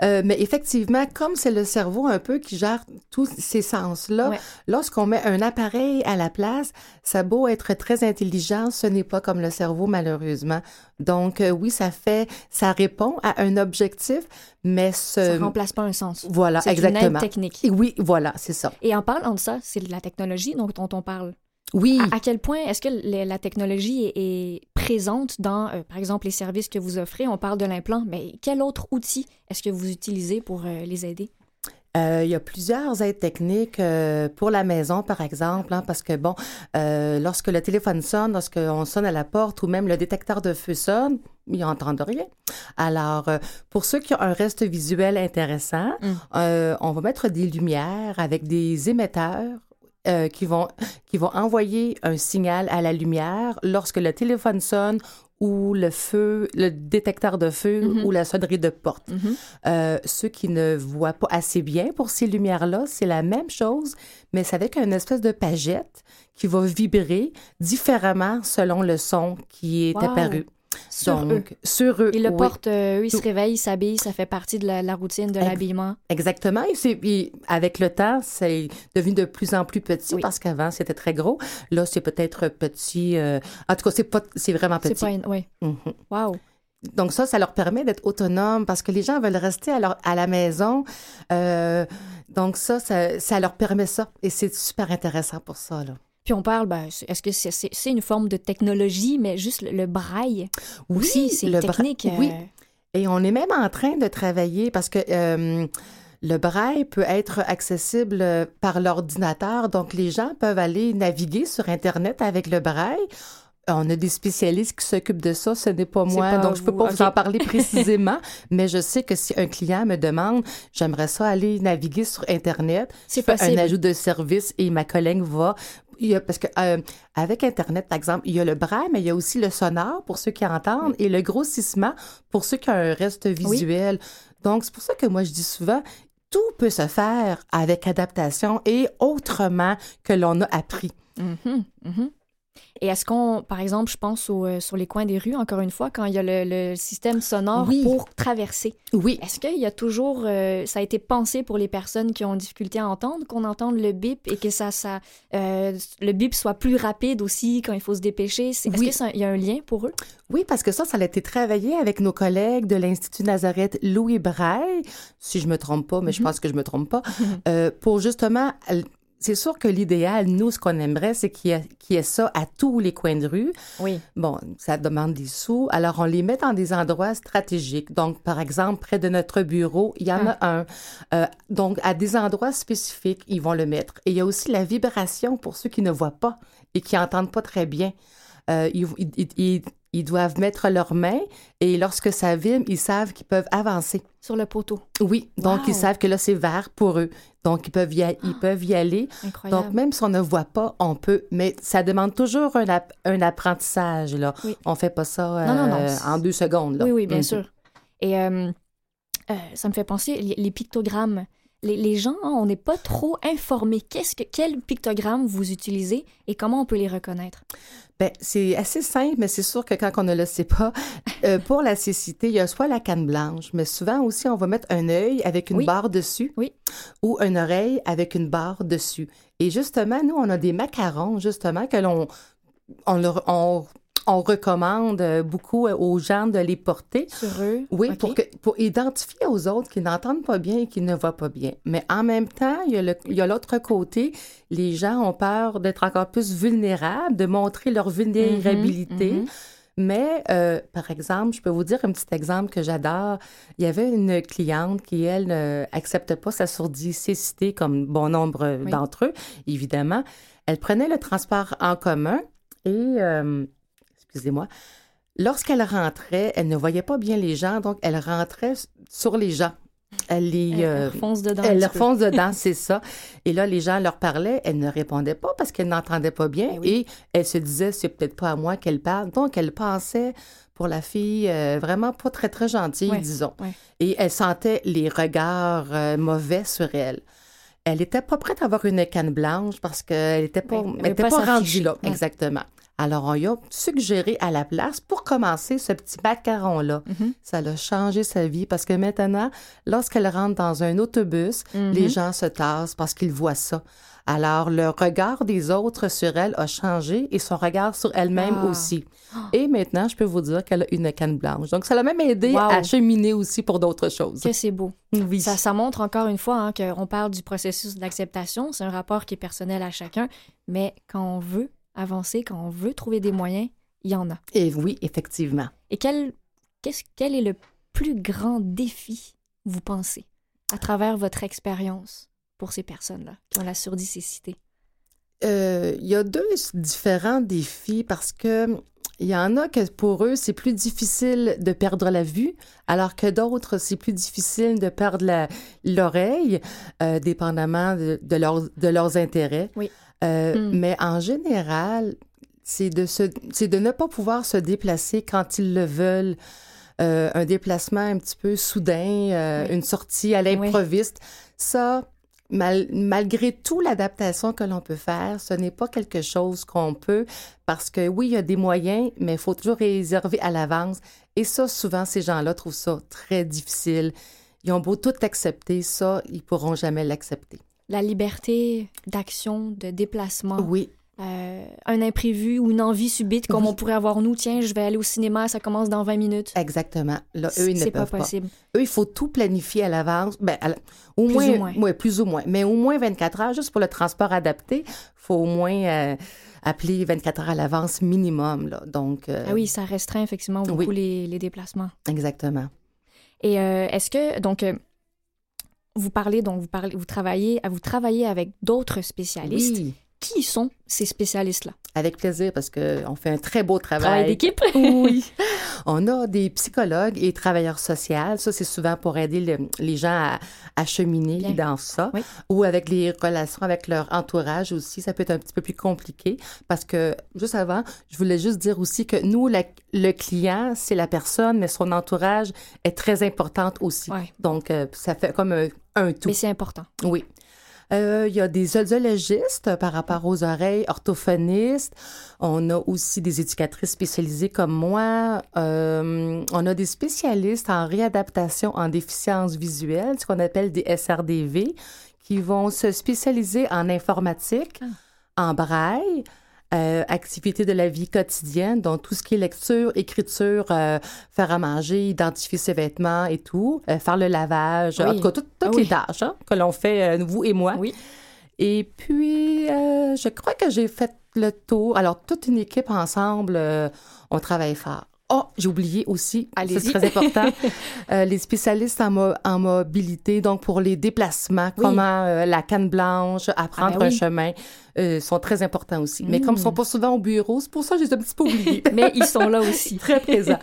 Euh, mais effectivement, comme c'est le cerveau un peu qui gère tous ces sens-là, Ouais. lorsqu'on met un appareil à la place, ça beau être très intelligent, ce n'est pas comme le cerveau, malheureusement. Donc, euh, oui, ça fait, ça répond à un objectif, mais ce... Ça remplace pas un sens. Voilà, C'est une exactement. aide technique. Oui, voilà, c'est ça. Et en parlant de ça, c'est de la technologie dont on parle. Oui. À, à quel point est-ce que la technologie est, est présente dans, euh, par exemple, les services que vous offrez? On parle de l'implant, mais quel autre outil est-ce que vous utilisez pour euh, les aider? Euh, il y a plusieurs aides techniques euh, pour la maison, par exemple, hein, parce que, bon, euh, lorsque le téléphone sonne, lorsqu'on sonne à la porte ou même le détecteur de feu sonne, ils n'entendent rien. Alors, pour ceux qui ont un reste visuel intéressant, Mm. euh, on va mettre des lumières avec des émetteurs euh, qui, vont, qui vont envoyer un signal à la lumière lorsque le téléphone sonne ou le feu, le détecteur de feu Mhm. ou la sonnerie de porte. Mhm. Euh, ceux qui ne voient pas assez bien pour ces lumières-là, c'est la même chose, mais c'est avec une espèce de pagette qui va vibrer différemment selon le son qui est Wow. apparu. Sur eux. Donc, sur eux. Ils le oui. portent, euh, eux, ils se réveillent, ils s'habillent, ça fait partie de la, la routine de l'habillement. Exactement. Et, c'est- et avec le temps, c'est devenu de plus en plus petit Oui. parce qu'avant, c'était très gros. Là, c'est peut-être petit. euh, En tout cas, c'est pas, c'est vraiment C'est petit. pas une... Oui. Mhm. Wow. Donc ça, ça leur permet d'être autonomes parce que les gens veulent rester à, leur- à la maison. Euh, donc ça, ça, ça leur permet ça. Et c'est super intéressant pour ça. Là. Puis on parle, ben, est-ce que c'est une forme de technologie, mais juste le, le braille aussi, c'est bra- technique. Oui. euh, Et on est même en train de travailler parce que euh, le braille peut être accessible euh, par l'ordinateur. Donc les gens peuvent aller naviguer sur Internet avec le braille. On a des spécialistes qui s'occupent de ça, ce n'est pas moi, pas donc je peux vous, pas vous en parler précisément, mais je sais que si un client me demande, j'aimerais ça aller naviguer sur Internet, C'est je fais possible. un ajout de service et ma collègue va. Il y a, parce que euh, avec Internet, par exemple, il y a le braille, mais il y a aussi le sonore pour ceux qui entendent et le grossissement pour ceux qui ont un reste visuel. Donc, c'est pour ça que moi, je dis souvent, tout peut se faire avec adaptation et autrement que l'on a appris. Mhm, mhm. Et est-ce qu'on, par exemple, je pense au, euh, sur les coins des rues, encore une fois, quand il y a le, le système sonore Oui. pour traverser, Oui, est-ce qu'il y a toujours, euh, ça a été pensé pour les personnes qui ont difficulté à entendre, qu'on entende le bip et que ça, ça, euh, le bip soit plus rapide aussi quand il faut se dépêcher? Est-ce Oui. que ça- il y a un lien pour eux? Oui, parce que ça, ça a été travaillé avec nos collègues de l'Institut Nazareth Louis Braille, si je me trompe pas, mais je pense que je me trompe pas, pour justement, c'est sûr que l'idéal, nous, ce qu'on aimerait, c'est qu'il y, ait- qu'il y ait ça à tous les coins de rue. Oui. Bon, ça demande des sous. Alors, on les met dans des endroits stratégiques. Donc, par exemple, près de notre bureau, il y en a un. Euh, donc, à des endroits spécifiques, ils vont le mettre. Et il y a aussi la vibration pour ceux qui ne voient pas et qui entendent pas très bien. Euh, ils, ils- ils- ils doivent mettre leurs mains et lorsque ça vibre, ils savent qu'ils peuvent avancer. Sur le poteau. Oui, donc Wow. ils savent que là, c'est vert pour eux. Donc, ils peuvent y, a- ils peuvent y aller. Incroyable. Donc, même si on ne voit pas, on peut. Mais ça demande toujours un, app- un apprentissage. Là. Oui. On fait pas ça Non, non, non, euh, en deux secondes. Là. Oui, oui, bien sûr. Et euh, ça me fait penser, les pictogrammes. Les, les gens, hein, on n'est pas trop informés. Qu'est-ce que, quel pictogramme vous utilisez et comment on peut les reconnaître? Ben, c'est assez simple, mais c'est sûr que quand on ne le sait pas, euh, pour la cécité, il y a soit la canne blanche, mais souvent aussi, on va mettre un œil avec une Oui. barre dessus Oui. ou une oreille avec une barre dessus. Et justement, nous, on a des macarons, justement, que l'on on, leur- on, on recommande euh, beaucoup euh, aux gens de les porter. Sur eux? Oui, pour, que, pour identifier aux autres qui n'entendent pas bien et qui ne voient pas bien. Mais en même temps, il y a l'autre côté. Les gens ont peur d'être encore plus vulnérables, de montrer leur vulnérabilité. mhm. Mais, euh, par exemple, je peux vous dire un petit exemple que j'adore. Il y avait une cliente qui, elle, n'acceptait pas sa surdicécité comme bon nombre Oui. d'entre eux, évidemment. Elle prenait le transport en commun et, euh, excusez-moi, lorsqu'elle rentrait, elle ne voyait pas bien les gens, donc elle rentrait sur les gens. Elle les... Elle, euh, fonce dedans. elle leur fonce dedans, c'est ça. Et là, les gens leur parlaient, elle ne répondait pas parce qu'elle n'entendait pas bien oui. et elle se disait, c'est peut-être pas à moi qu'elle parle. Donc, elle pensait pour la fille euh, vraiment pas très, très gentille, disons. Et elle sentait les regards euh, mauvais sur elle. Elle était pas prête à avoir une canne blanche parce qu'elle était pas, elle était pas rendue là, exactement. Alors, on lui a suggéré à la place, pour commencer, ce petit macaron-là. Mhm. Ça l'a changé sa vie parce que maintenant, lorsqu'elle rentre dans un autobus, Mhm. les gens se tassent parce qu'ils voient ça. Alors, le regard des autres sur elle a changé et son regard sur elle-même Ah. aussi. Et maintenant, je peux vous dire qu'elle a une canne blanche. Donc, ça l'a même aidé Wow. à cheminer aussi pour d'autres choses. Que c'est beau. Oui. Ça, ça montre encore une fois hein, qu'on parle du processus d'acceptation. C'est un rapport qui est personnel à chacun, mais quand on veut avancer, quand on veut trouver des moyens, il y en a. Et oui, effectivement. Et quel, est le plus grand défi, vous pensez, à travers votre expérience pour ces personnes-là qui ont la surdicécité? Euh, Il y a deux différents défis parce que il y en a que pour eux, c'est plus difficile de perdre la vue, alors que d'autres, c'est plus difficile de perdre l'oreille, euh, dépendamment de, de leurs intérêts. Oui. Euh, Mm. Mais en général, c'est de, se, c'est de ne pas pouvoir se déplacer quand ils le veulent. Euh, un déplacement un petit peu soudain, euh, Oui. une sortie à l'improviste. Ça, mal- malgré tout l'adaptation que l'on peut faire, ce n'est pas quelque chose qu'on peut parce que oui, il y a des moyens, mais il faut toujours réserver à l'avance. Et ça, souvent, ces gens-là trouvent ça très difficile. Ils ont beau tout accepter, ça, ils pourront jamais l'accepter. La liberté d'action, de déplacement, Oui, euh, un imprévu ou une envie subite comme Oui. on pourrait avoir nous, tiens, je vais aller au cinéma, ça commence dans 20 minutes. exactement. Là, eux, ils ne pas peuvent pas. possible. Eux, il faut tout planifier à l'avance. Ben, la- au Plus moins, ou moins. ouais, plus ou moins. Mais au moins 24 heures, juste pour le transport adapté, il faut au moins euh, appeler 24 heures à l'avance minimum. Là. Donc, euh, Ah oui, ça restreint effectivement beaucoup Oui. les, les déplacements. exactement. Et est-ce que donc vous parlez donc vous parlez vous travaillez vous travaillez avec d'autres spécialistes. Oui, Qui sont ces spécialistes-là? Avec plaisir parce qu'on fait un très beau Travail travail. d'équipe. Oui. On a des psychologues et travailleurs sociaux. Ça, c'est souvent pour aider le- les gens à, à cheminer Bien. dans ça. Oui. Ou avec les relations avec leur entourage aussi. Ça peut être un petit peu plus compliqué parce que, juste avant, je voulais juste dire aussi que nous, la- le client, c'est la personne, mais son entourage est très importante aussi. Donc, euh, ça fait comme un, un tout. Mais c'est important. Oui. Euh, Il y a des audiologistes par rapport aux oreilles, orthophonistes. On a aussi des éducatrices spécialisées comme moi. Euh, on a des spécialistes en réadaptation en déficience visuelle, ce qu'on appelle des SRDV, qui vont se spécialiser en informatique, en braille, euh, activités de la vie quotidienne, donc tout ce qui est lecture, écriture, euh, faire à manger, identifier ses vêtements et tout, euh, faire le lavage, en Oui. tout cas, toutes, toutes Ah oui. les tâches hein, que l'on fait, euh, vous et moi. Oui. Et puis, euh, je crois que j'ai fait le tour. Alors, toute une équipe ensemble, euh, on travaille fort. Oh, j'ai oublié aussi, c'est très important, euh, les spécialistes en, mo- en mobilité, donc pour les déplacements, Oui. comment euh, la canne blanche, apprendre Ah ben un chemin, euh, sont très importants aussi. Mais comme ils Mm. sont pas souvent au bureau, c'est pour ça que je les ai un petit peu oubliés. Mais ils sont là aussi. très présents.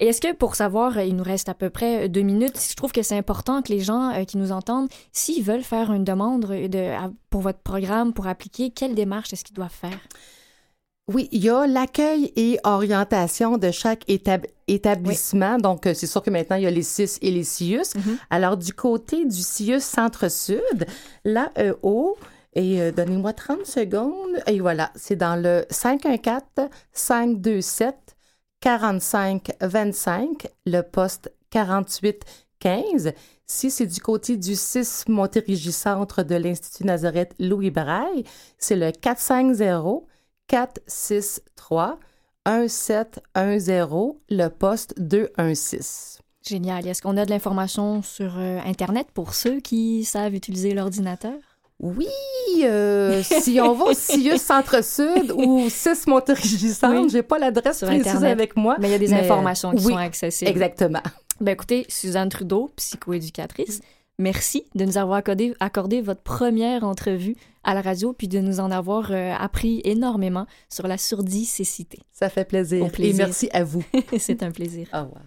Et est-ce que pour savoir, il nous reste à peu près deux minutes, je trouve que c'est important que les gens qui nous entendent, s'ils veulent faire une demande de, pour votre programme, pour appliquer, quelle démarche est-ce qu'ils doivent faire? Oui, il y a l'accueil et orientation de chaque étab- établissement. Donc, euh, c'est sûr que maintenant, il y a les CIS et les CIUS. Mhm. Alors, du côté du CIUS Centre-Sud, l'AEO, et euh, donnez-moi 30 secondes, et voilà, c'est dans le 514-527-4525, le poste 4815. Si c'est du côté du 6 Montérégie Centre de l'Institut Nazareth Louis Braille, c'est le 450 463 1710, le poste 216. Génial. Est-ce qu'on a de l'information sur euh, Internet pour ceux qui savent utiliser l'ordinateur? Oui, euh, si on va au CIUS Centre-Sud ou 6 Montérégie Centre, Oui. j'ai pas l'adresse Sur précise Internet. avec moi. Mais il y a des Mais, informations qui oui, sont accessibles. Exactement. Ben écoutez, Suzanne Trudeau, psychoéducatrice, merci de nous avoir accordé, accordé votre première entrevue à la radio, puis de nous en avoir euh, appris énormément sur la surdicécité. Ça fait plaisir. Au plaisir. Et merci à vous. C'est un plaisir. Au revoir.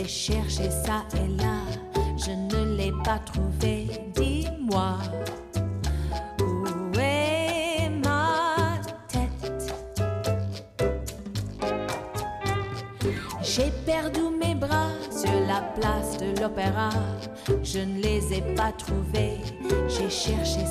J'ai cherché ça et là, je ne l'ai pas trouvé. Dis-moi, où est ma tête? J'ai perdu mes bras sur la place de l'opéra. Je ne les ai pas trouvés. J'ai cherché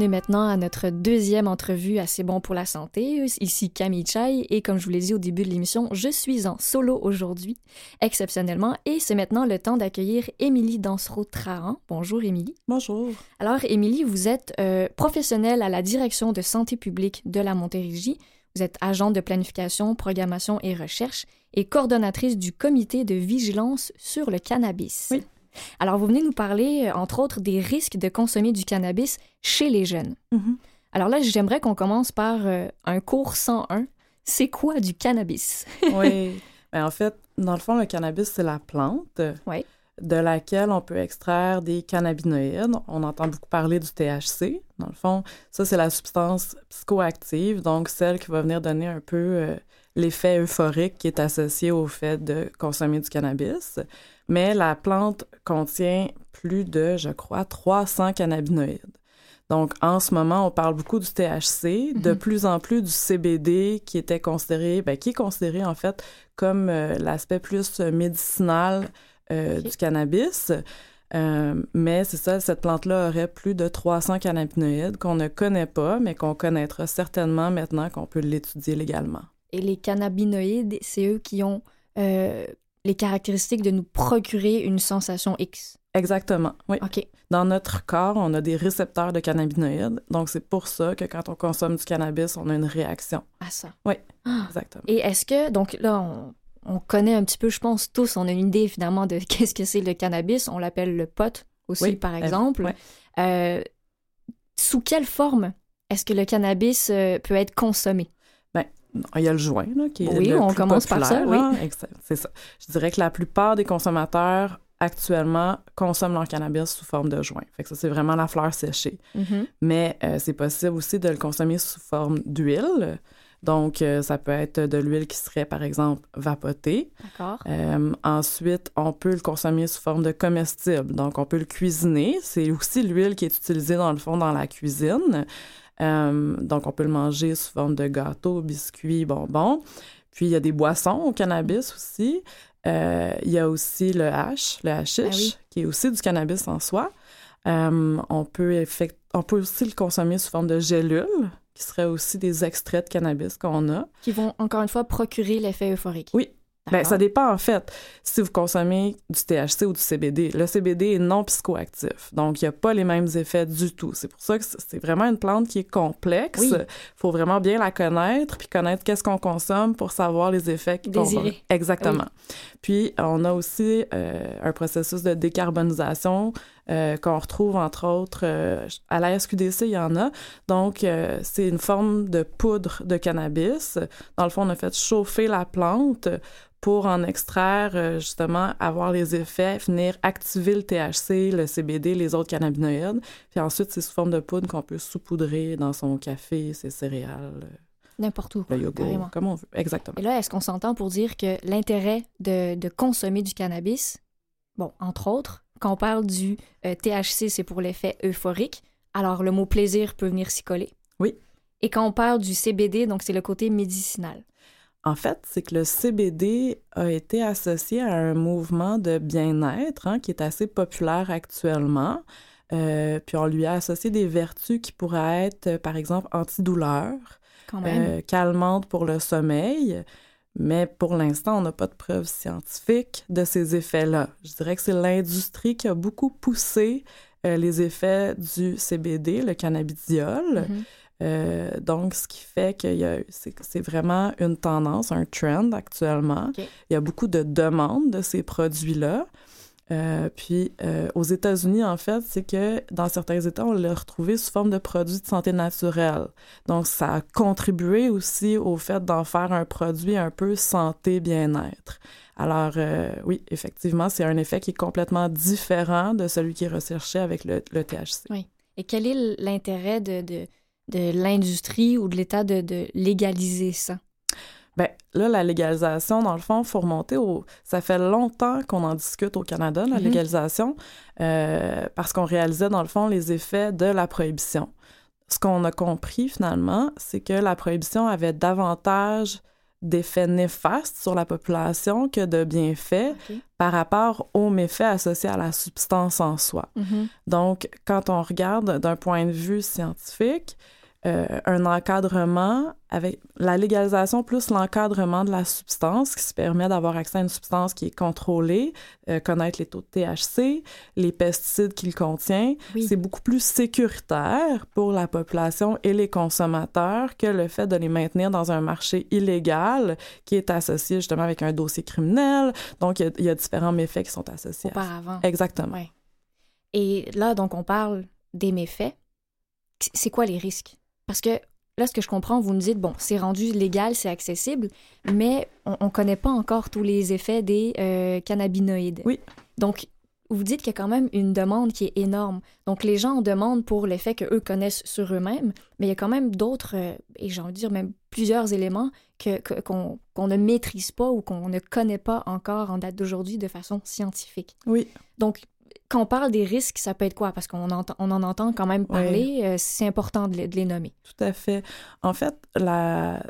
On est maintenant à notre deuxième entrevue assez bon pour la santé. Ici Camille Chai et comme je vous l'ai dit au début de l'émission, je suis en solo aujourd'hui, exceptionnellement, et c'est maintenant le temps d'accueillir Émilie Dansereau-Trahan. Bonjour Émilie. Bonjour. Alors Émilie, vous êtes euh, professionnelle à la direction de santé publique de la Montérégie. Vous êtes agente de planification, programmation et recherche et coordonnatrice du comité de vigilance sur le cannabis. Oui. Alors, vous venez nous parler, euh, entre autres, des risques de consommer du cannabis chez les jeunes. Mhm. Alors là, j'aimerais qu'on commence par euh, un cours 101. C'est quoi du cannabis? Oui. Ben, en fait, dans le fond, le cannabis, c'est la plante Oui. de laquelle on peut extraire des cannabinoïdes. On entend beaucoup parler du THC. Dans le fond, ça, c'est la substance psychoactive, donc celle qui va venir donner un peu euh, l'effet euphorique qui est associé au fait de consommer du cannabis. Mais la plante contient plus de, je crois, 300 cannabinoïdes. Donc, en ce moment, on parle beaucoup du THC, de Mhm. plus en plus du CBD, qui était considéré, ben, qui est considéré en fait comme euh, l'aspect plus médicinal euh, du cannabis. Euh, mais c'est ça, cette plante-là aurait plus de 300 cannabinoïdes qu'on ne connaît pas, mais qu'on connaîtra certainement maintenant qu'on peut l'étudier légalement. et les cannabinoïdes, c'est eux qui ont les caractéristiques de nous procurer une sensation X. Exactement, oui. OK. Dans notre corps, on a des récepteurs de cannabinoïdes. Donc, c'est pour ça que quand on consomme du cannabis, on a une réaction. À ça. Oui, Ah. exactement. Et est-ce que, donc là, on, on connaît un petit peu, je pense, tous, on a une idée finalement de qu'est-ce que c'est le cannabis. On l'appelle le pot aussi, Oui, par exemple. Euh, sous quelle forme est-ce que le cannabis euh, peut être consommé? Il y a le joint, là, qui est Oui, le on plus commence par ça, là. Exa- C'est ça. Je dirais que la plupart des consommateurs actuellement consomment leur cannabis sous forme de joint. Fait que ça, c'est vraiment la fleur séchée. Mhm. Mais euh, c'est possible aussi de le consommer sous forme d'huile. Donc, euh, ça peut être de l'huile qui serait, par exemple, vapotée. D'accord. Euh, ensuite, on peut le consommer sous forme de comestible. Donc, on peut le cuisiner. C'est aussi l'huile qui est utilisée, dans le fond, dans la cuisine. Euh, donc, on peut le manger sous forme de gâteau, biscuits, bonbons. Puis, il y a des boissons au cannabis aussi. Euh, il y a aussi le hash, le hashish, Ah oui. qui est aussi du cannabis en soi. Euh, on, peut effect- on peut aussi le consommer sous forme de gélules, qui seraient aussi des extraits de cannabis qu'on a. Qui vont, encore une fois, procurer l'effet euphorique. Oui. Ben, ça dépend en fait si vous consommez du THC ou du CBD. Le CBD est non psychoactif, donc il n'y a pas les mêmes effets du tout. C'est pour ça que c'est vraiment une plante qui est complexe. Oui. Il faut vraiment bien la connaître, puis connaître qu'est-ce qu'on consomme pour savoir les effets qu'on. Exactement. Puis on a aussi euh, un processus de décarbonisation euh, qu'on retrouve entre autres euh, à la SQDC, il y en a. Donc euh, c'est une forme de poudre de cannabis. Dans le fond, on a fait chauffer la plante pour en extraire, euh, justement, avoir les effets, venir activer le THC, le CBD, les autres cannabinoïdes. Puis ensuite, c'est sous forme de poudre qu'on peut saupoudrer dans son café, ses céréales, N'importe où. le carrément. comme on veut. Exactement. Et là, est-ce qu'on s'entend pour dire que l'intérêt de, de consommer du cannabis, bon, entre autres, quand on parle du euh, THC, c'est pour l'effet euphorique, alors le mot plaisir peut venir s'y coller. Oui. Et quand on parle du CBD, donc c'est le côté médicinal. En fait, c'est que le CBD a été associé à un mouvement de bien-être hein, qui est assez populaire actuellement. Euh, puis on lui a associé des vertus qui pourraient être, euh, par exemple, même. euh, calmantes pour le sommeil. Mais pour l'instant, on n'a pas de preuves scientifiques de ces effets-là. Je dirais que c'est l'industrie qui a beaucoup poussé euh, les effets du CBD, le cannabidiol. Mhm. Euh, donc, ce qui fait que c'est c'est vraiment une tendance, un trend actuellement. Il y a beaucoup de demandes de ces produits-là. Euh, puis, euh, aux États-Unis, en fait, c'est que dans certains États, on l'a retrouvé sous forme de produits de santé naturelle. Donc, ça a contribué aussi au fait d'en faire un produit un peu santé-bien-être. Alors, euh, oui, effectivement, c'est un effet qui est complètement différent de celui qui est recherché avec le, le THC. Et quel est l'intérêt de, de, de l'industrie ou de l'État de, de légaliser ça? Ben là, la légalisation, dans le fond, faut remonter au. Ça fait longtemps qu'on en discute au Canada, la Mhm. légalisation, euh, parce qu'on réalisait, dans le fond, les effets de la prohibition. Ce qu'on a compris, finalement, c'est que la prohibition avait davantage d'effets néfastes sur la population que de bienfaits par rapport aux méfaits associés à la substance en soi. Mhm. Donc, quand on regarde d'un point de vue scientifique, euh, un encadrement avec la légalisation plus l'encadrement de la substance qui se permet d'avoir accès à une substance qui est contrôlée, euh, connaître les taux de THC, les pesticides qu'il contient, Oui. c'est beaucoup plus sécuritaire pour la population et les consommateurs que le fait de les maintenir dans un marché illégal qui est associé justement avec un dossier criminel. Donc, il y a, il y a différents méfaits qui sont associés. à ça. Auparavant. Exactement. Ouais. Et là, donc, on parle des méfaits. C'est quoi les risques? Parce que là, ce que je comprends, vous nous dites, bon, c'est rendu légal, c'est accessible, mais on ne connaît pas encore tous les effets des euh, cannabinoïdes. Oui. Donc, vous dites qu'il y a quand même une demande qui est énorme. Donc, les gens en demandent pour l'effet qu'eux connaissent sur eux-mêmes, mais il y a quand même d'autres, euh, et j'ai envie de dire même plusieurs éléments que- que- qu'on qu'on ne maîtrise pas ou qu'on ne connaît pas encore en date d'aujourd'hui de façon scientifique. Oui. Donc, quand on parle des risques, ça peut être quoi? Parce qu'on on en entend quand même parler. euh, c'est important de les, de les nommer. Tout à fait. En fait, la...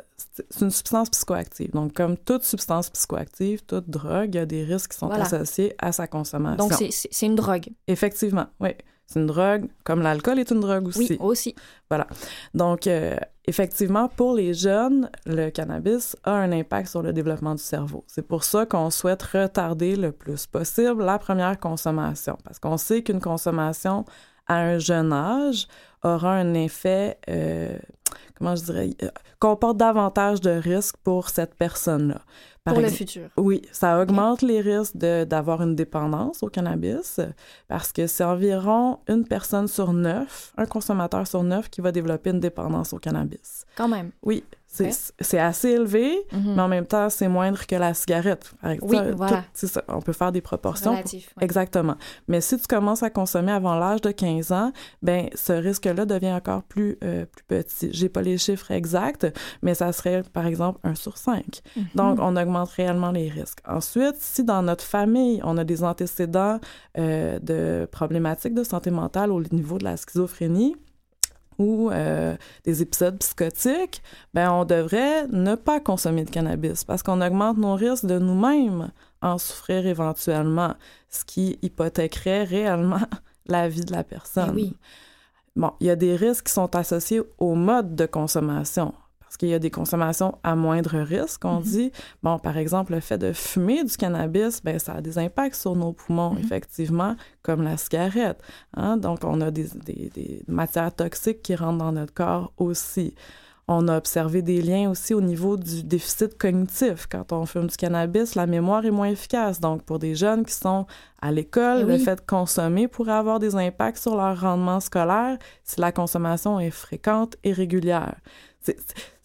c'est une substance psychoactive. Donc, comme toute substance psychoactive, toute drogue, il y a des risques qui sont Voilà. associés à sa consommation. Donc, c'est une drogue. Effectivement, oui. C'est une drogue, comme l'alcool est une drogue aussi. Oui, aussi. Voilà. Donc, euh, effectivement, pour les jeunes, le cannabis a un impact sur le développement du cerveau. C'est pour ça qu'on souhaite retarder le plus possible la première consommation, parce qu'on sait qu'une consommation à un jeune âge aura un effet, euh, comment je dirais, euh, comporte davantage de risques pour cette personne-là. Par pour le futur. Oui, ça augmente les risques d'avoir une dépendance au cannabis parce que c'est environ une personne sur neuf, un consommateur sur neuf qui va développer une dépendance au cannabis. Quand même. Oui, c'est assez élevé, Mhm. mais en même temps, c'est moindre que la cigarette. Oui, Ça, voilà. tout- c'est ça, on peut faire des proportions. Relatif. ouais. Exactement. Mais si tu commences à consommer avant l'âge de 15 ans, ben ce risque-là devient encore plus, euh, plus petit. J'ai pas les chiffres exacts, mais ça serait, par exemple, un sur cinq. Mhm. Donc, on augmente réellement les risques. Ensuite, si dans notre famille, on a des antécédents euh, de problématiques de santé mentale au niveau de la schizophrénie, ou euh, des épisodes psychotiques, ben on devrait ne pas consommer de cannabis parce qu'on augmente nos risques de nous-mêmes en souffrir éventuellement, ce qui hypothèquerait réellement la vie de la personne. Oui. Bon, il y a des risques qui sont associés au mode de consommation. Parce qu'il y a des consommations à moindre risque, on Mhm. dit. Bon, par exemple, le fait de fumer du cannabis, ben ça a des impacts sur nos poumons, Mhm. effectivement, comme la cigarette. hein. Donc, on a des, des- des matières toxiques qui rentrent dans notre corps aussi. On a observé des liens aussi au niveau du déficit cognitif. Quand on fume du cannabis, la mémoire est moins efficace. Donc, pour des jeunes qui sont à l'école, Eh le fait de consommer pourrait avoir des impacts sur leur rendement scolaire si la consommation est fréquente et régulière.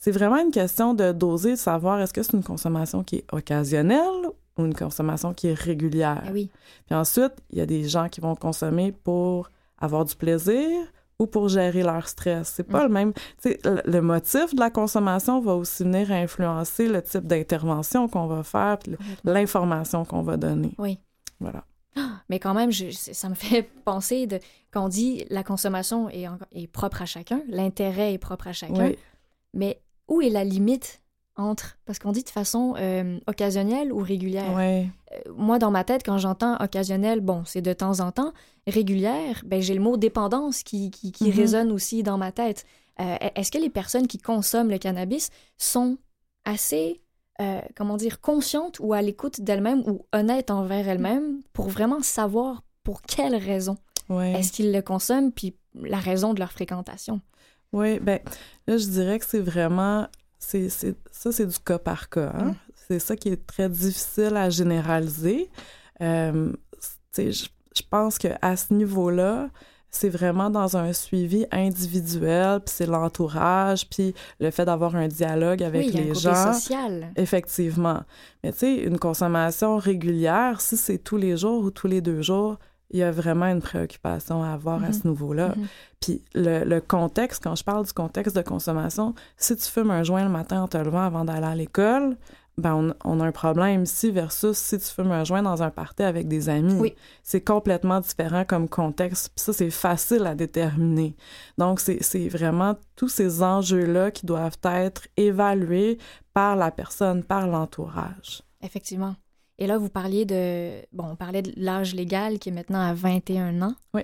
C'est- vraiment une question de doser, de savoir est-ce que c'est une consommation qui est occasionnelle ou une consommation qui est régulière? Eh oui. Puis ensuite, il y a des gens qui vont consommer pour avoir du plaisir ou pour gérer leur stress. C'est pas Mm. le même. Le, motif de la consommation va aussi venir influencer le type d'intervention qu'on va faire, l'information qu'on va donner. Oui. Voilà. Mais quand même, je- ça me fait penser de qu'on dit la consommation est, en- est propre à chacun, l'intérêt est propre à chacun. Oui. Mais où est la limite entre parce qu'on dit de façon euh, occasionnelle ou régulière? Euh, moi, dans ma tête, quand j'entends occasionnel, bon, c'est de temps en temps. Régulière, ben j'ai le mot dépendance qui, qui, qui Mhm. résonne aussi dans ma tête. Euh, Est-ce que les personnes qui consomment le cannabis sont assez, comment dire, conscientes ou à l'écoute d'elles-mêmes ou honnêtes envers elles-mêmes pour vraiment savoir pour quelles raisons est-ce qu'ils le consomment, puis la raison de leur fréquentation? Oui, ben là, je dirais que c'est vraiment. C'est, ça, c'est du cas par cas. hein. Mm. C'est ça qui est très difficile à généraliser. Euh, je, je pense qu'à ce niveau-là, c'est vraiment dans un suivi individuel, puis c'est l'entourage, puis le fait d'avoir un dialogue avec oui, les gens. social. Effectivement. Mais tu sais, une consommation régulière, si c'est tous les jours ou tous les deux jours, il y a vraiment une préoccupation à avoir à Mhm. ce niveau-là. Mhm. Puis le, le contexte, quand je parle du contexte de consommation, si tu fumes un joint le matin en te levant avant d'aller à l'école, ben on, on a un problème ici versus si tu fumes un joint dans un party avec des amis. Oui. C'est complètement différent comme contexte. Puis ça, c'est facile à déterminer. Donc, c'est vraiment tous ces enjeux-là qui doivent être évalués par la personne, par l'entourage. Effectivement. Et là, vous parliez de. Bon, on parlait de l'âge légal qui est maintenant à 21 ans. Oui.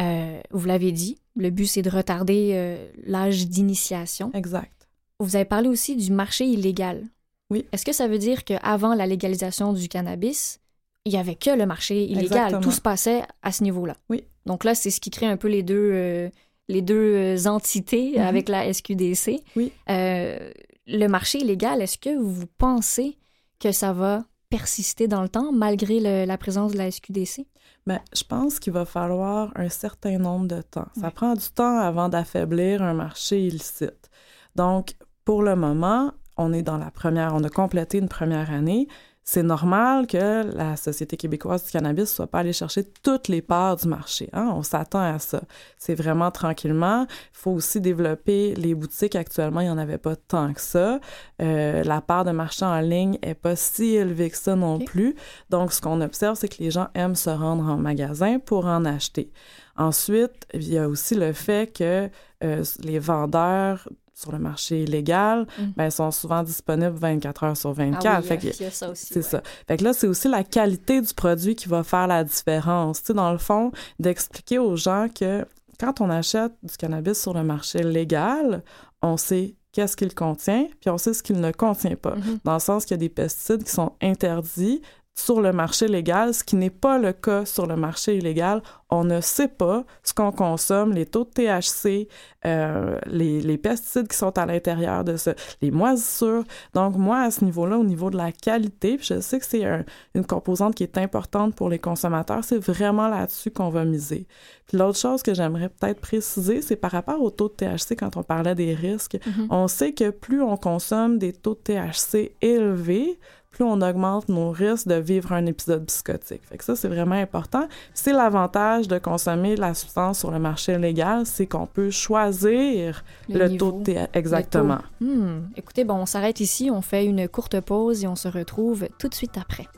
Euh, vous l'avez dit, le but, c'est de retarder euh, l'âge d'initiation. Exact. Vous avez parlé aussi du marché illégal. Oui. Est-ce que ça veut dire qu'avant la légalisation du cannabis, il y avait que le marché illégal? Exactement. Tout se passait à ce niveau-là. Oui. Donc là, c'est ce qui crée un peu les deux, euh, les deux entités Mhm. avec la SQDC. Oui. Le marché illégal, est-ce que vous pensez que ça va persister dans le temps malgré le- la présence de la SQDC? Ben, je pense qu'il va falloir un certain nombre de temps. Ça Ouais. prend du temps avant d'affaiblir un marché illicite. Donc, pour le moment, on est dans la première, on a complété une première année. C'est normal que la Société québécoise du cannabis ne soit pas allée chercher toutes les parts du marché. hein. On s'attend à ça. C'est vraiment tranquillement. Il faut aussi développer les boutiques. Actuellement, il n'y en avait pas tant que ça. Euh, la part de marché en ligne est pas si élevée que ça non plus. Donc, ce qu'on observe, c'est que les gens aiment se rendre en magasin pour en acheter. Ensuite, il y a aussi le fait que euh, les vendeurs sur le marché illégal, Mm. ben, sont souvent disponibles 24 heures sur 24. Ah oui, Fait que- il y a ça aussi. c'est ouais. ça. Fait que là, c'est aussi la qualité du produit qui va faire la différence. Tu sais, dans le fond, d'expliquer aux gens que quand on achète du cannabis sur le marché légal, on sait qu'est-ce qu'il contient, puis on sait ce qu'il ne contient pas. Mhm. Dans le sens qu'il y a des pesticides qui sont interdits sur le marché légal, ce qui n'est pas le cas sur le marché illégal. On ne sait pas ce qu'on consomme, les taux de THC, euh, les, les pesticides qui sont à l'intérieur de ce, les moisissures. Donc, moi, à ce niveau-là, au niveau de la qualité, puis je sais que c'est un- une composante qui est importante pour les consommateurs, c'est vraiment là-dessus qu'on va miser. Puis l'autre chose que j'aimerais peut-être préciser, c'est par rapport au taux de THC, quand on parlait des risques, Mhm. on sait que plus on consomme des taux de THC élevés, plus on augmente nos risques de vivre un épisode psychotique. Fait que ça, c'est vraiment important. C'est l'avantage de consommer la substance sur le marché légal, c'est qu'on peut choisir le, niveau. taux de. Exactement. Hmm. Écoutez, bon, on s'arrête ici, on fait une courte pause et on se retrouve tout de suite après.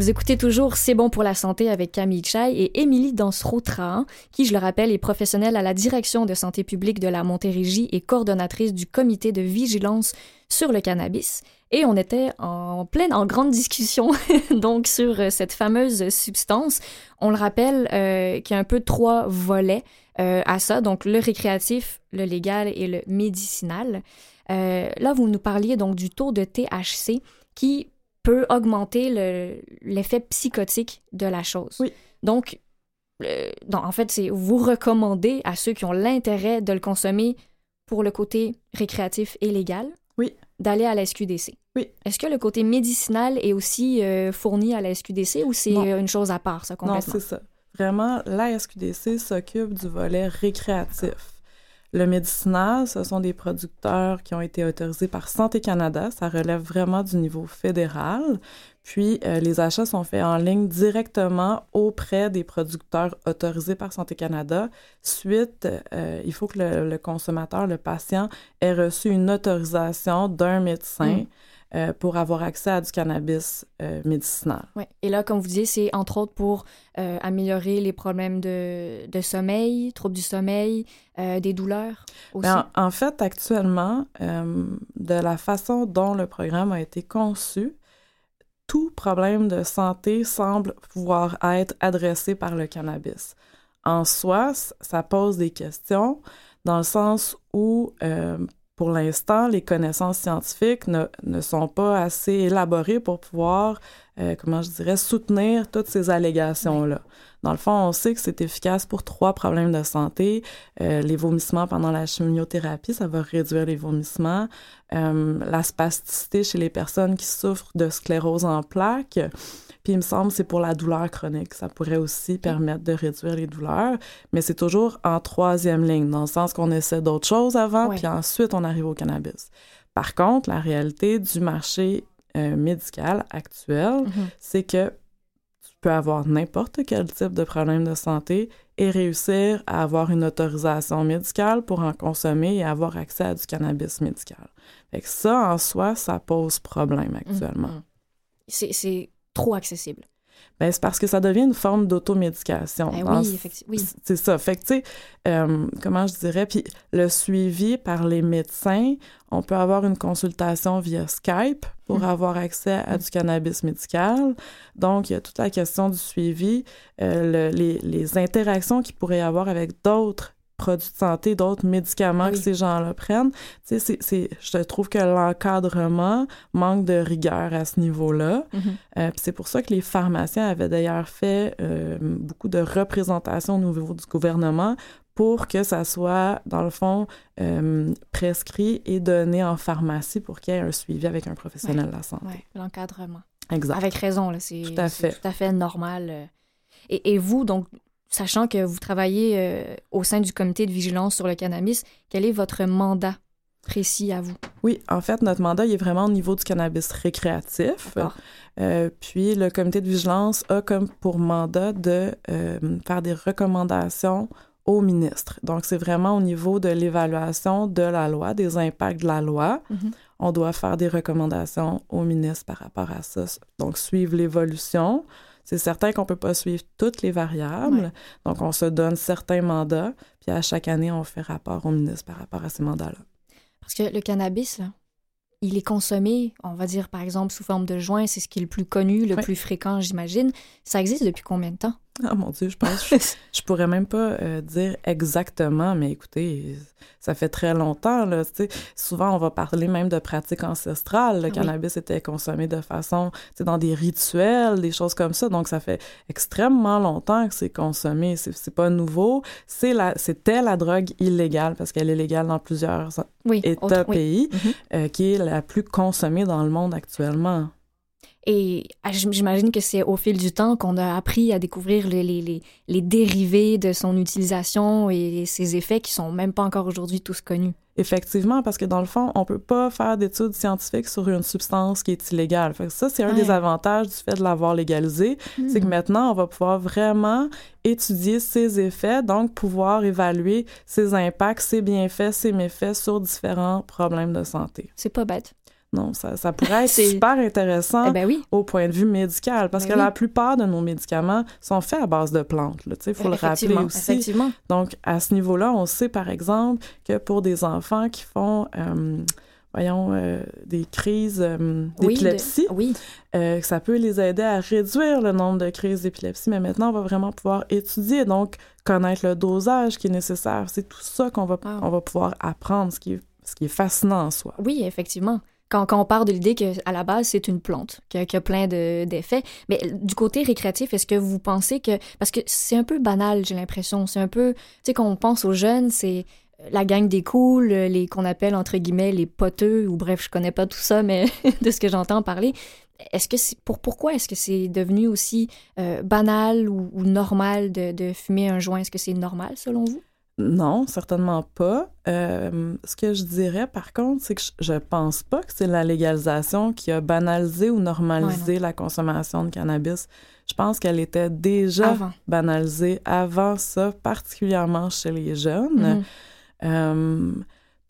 Vous écoutez toujours C'est bon pour la santé avec Camille Chai et Émilie Dansereau-Trahan, qui, je le rappelle, est professionnelle à la direction de santé publique de la Montérégie et coordonnatrice du comité de vigilance sur le cannabis. Et on était en pleine, en grande discussion donc sur euh, cette fameuse substance. On le rappelle euh, qu'il y a un peu trois volets euh, à ça, donc le récréatif, le légal et le médicinal. Euh, là, vous nous parliez donc du taux de THC qui peut augmenter le- l'effet psychotique de la chose. Oui. Donc, euh, en fait, c'est vous recommandez à ceux qui ont l'intérêt de le consommer pour le côté récréatif et légal Oui. d'aller à la SQDC. Oui. Est-ce que le côté médicinal est aussi euh, fourni à la SQDC ou c'est Non. euh, une chose à part, ça, Non, complètement? c'est ça. Vraiment, la SQDC s'occupe du volet récréatif. Le médicinal, ce sont des producteurs qui ont été autorisés par Santé Canada. Ça relève vraiment du niveau fédéral. Puis, euh, les achats sont faits en ligne directement auprès des producteurs autorisés par Santé Canada. Suite, euh, il faut que le, consommateur, le patient, ait reçu une autorisation d'un médecin Mm. Euh, pour avoir accès à du cannabis euh, médicinal. Ouais. Et là, comme vous disiez, c'est entre autres pour euh, améliorer les problèmes de, de sommeil, troubles du sommeil, des douleurs aussi. Ben, en, en fait, actuellement, de la façon dont le programme a été conçu, tout problème de santé semble pouvoir être adressé par le cannabis. En soi, ça pose des questions dans le sens où, euh, pour l'instant, les connaissances scientifiques ne, ne sont pas assez élaborées pour pouvoir, euh, comment je dirais, soutenir toutes ces allégations-là. Dans le fond, on sait que c'est efficace pour trois problèmes de santé. Euh, les vomissements pendant la chimiothérapie, ça va réduire les vomissements. Euh, la spasticité chez les personnes qui souffrent de sclérose en plaques. Puis il me semble que c'est pour la douleur chronique. Ça pourrait aussi permettre de réduire les douleurs, mais c'est toujours en troisième ligne, dans le sens qu'on essaie d'autres choses avant, puis ensuite on arrive au cannabis. Par contre, la réalité du marché euh, médical actuel, Mhm. c'est que tu peux avoir n'importe quel type de problème de santé et réussir à avoir une autorisation médicale pour en consommer et avoir accès à du cannabis médical. Fait que ça, en soi, ça pose problème actuellement. Mhm. C'est trop accessible. Ben, c'est parce que ça devient une forme d'automédication. Dans oui, effectivement. Oui. C'est ça. Fait que, tu sais, euh, comment je dirais, puis le suivi par les médecins, on peut avoir une consultation via Skype pour Mhm. avoir accès à du cannabis médical. Donc, il y a toute la question du suivi, euh, le- les, les interactions qu'il pourrait y avoir avec d'autres produits de santé, d'autres médicaments que oui. ces gens-là prennent. Tu sais, c'est- c'est- je trouve que l'encadrement manque de rigueur à ce niveau-là. Mhm. Euh, c'est pour ça que les pharmaciens avaient d'ailleurs fait euh, beaucoup de représentations au niveau du gouvernement pour que ça soit, dans le fond, euh, prescrit et donné en pharmacie pour qu'il y ait un suivi avec un professionnel de la santé. Ouais, l'encadrement. Exact. Avec raison, là, c'est Tout à fait. tout à fait normal. Et, et vous, donc, sachant que vous travaillez euh, au sein du comité de vigilance sur le cannabis, quel est votre mandat précis à vous? Oui, en fait, notre mandat il est vraiment au niveau du cannabis récréatif. Euh, puis le comité de vigilance a comme pour mandat de euh, faire des recommandations au ministre. Donc, c'est vraiment au niveau de l'évaluation de la loi, des impacts de la loi. Mhm. On doit faire des recommandations au ministre par rapport à ça. Donc, suivre l'évolution. C'est certain qu'on ne peut pas suivre toutes les variables. Ouais. Donc, on se donne certains mandats, puis à chaque année, on fait rapport au ministre par rapport à ces mandats-là. Parce que le cannabis, là, il est consommé, on va dire par exemple sous forme de joint, c'est ce qui est le plus connu, le Oui. plus fréquent, j'imagine. Ça existe depuis combien de temps? Ah mon Dieu, je pense, je, je pourrais même pas euh, dire exactement, mais écoutez, ça fait très longtemps, là. Souvent, on va parler même de pratiques ancestrales. Le Oui. cannabis était consommé de façon, dans des rituels, des choses comme ça. Donc, ça fait extrêmement longtemps que c'est consommé. C'est pas nouveau. C'est la, c'était la drogue illégale, parce qu'elle est légale dans plusieurs Oui. États, autre- oui. pays, Mhm. euh, qui est la plus consommée dans le monde actuellement. Et ah, j'im- j'imagine que c'est au fil du temps qu'on a appris à découvrir les, les, les, les dérivés de son utilisation et ses effets qui sont même pas encore aujourd'hui tous connus. Effectivement, parce que dans le fond, on peut pas faire d'études scientifiques sur une substance qui est illégale. Fait que ça, c'est un Ouais. des avantages du fait de l'avoir légalisé. C'est que Hmm. maintenant, on va pouvoir vraiment étudier ses effets, donc pouvoir évaluer ses impacts, ses bienfaits, ses méfaits sur différents problèmes de santé. C'est pas bête. Non, ça, ça pourrait être super intéressant Eh ben oui. au point de vue médical, parce Ben que oui. la plupart de nos médicaments sont faits à base de plantes. Il faut le rappeler aussi. Effectivement. Donc, à ce niveau-là, on sait, par exemple, que pour des enfants qui font, euh, voyons, euh, des crises euh, Oui, de- d'épilepsie, Oui. euh, ça peut les aider à réduire le nombre de crises d'épilepsie. Mais maintenant, on va vraiment pouvoir étudier, donc connaître le dosage qui est nécessaire. C'est tout ça qu'on va, Ah. on va pouvoir apprendre, ce qui est, ce qui est fascinant en soi. Oui, effectivement. Quand, quand on part de l'idée qu'à la base, c'est une plante, qui a, qui a plein de- d'effets. Mais du côté récréatif, est-ce que vous pensez que... Parce que c'est un peu banal, j'ai l'impression. C'est un peu... Tu sais, quand on pense aux jeunes, c'est la gang des cools, les qu'on appelle, entre guillemets, les poteux, ou bref, je connais pas tout ça, mais de ce que j'entends parler. Est-ce que c'est... Pour, pourquoi est-ce que c'est devenu aussi euh, banal ou, ou normal de, de fumer un joint? Est-ce que c'est normal, selon vous? Non, certainement pas. Euh, ce que je dirais, par contre, c'est que je, pense pas que c'est la légalisation qui a banalisé ou normalisé la consommation de cannabis. Je pense qu'elle était déjà Avant. banalisée avant ça, particulièrement chez les jeunes. Mhm. Euh,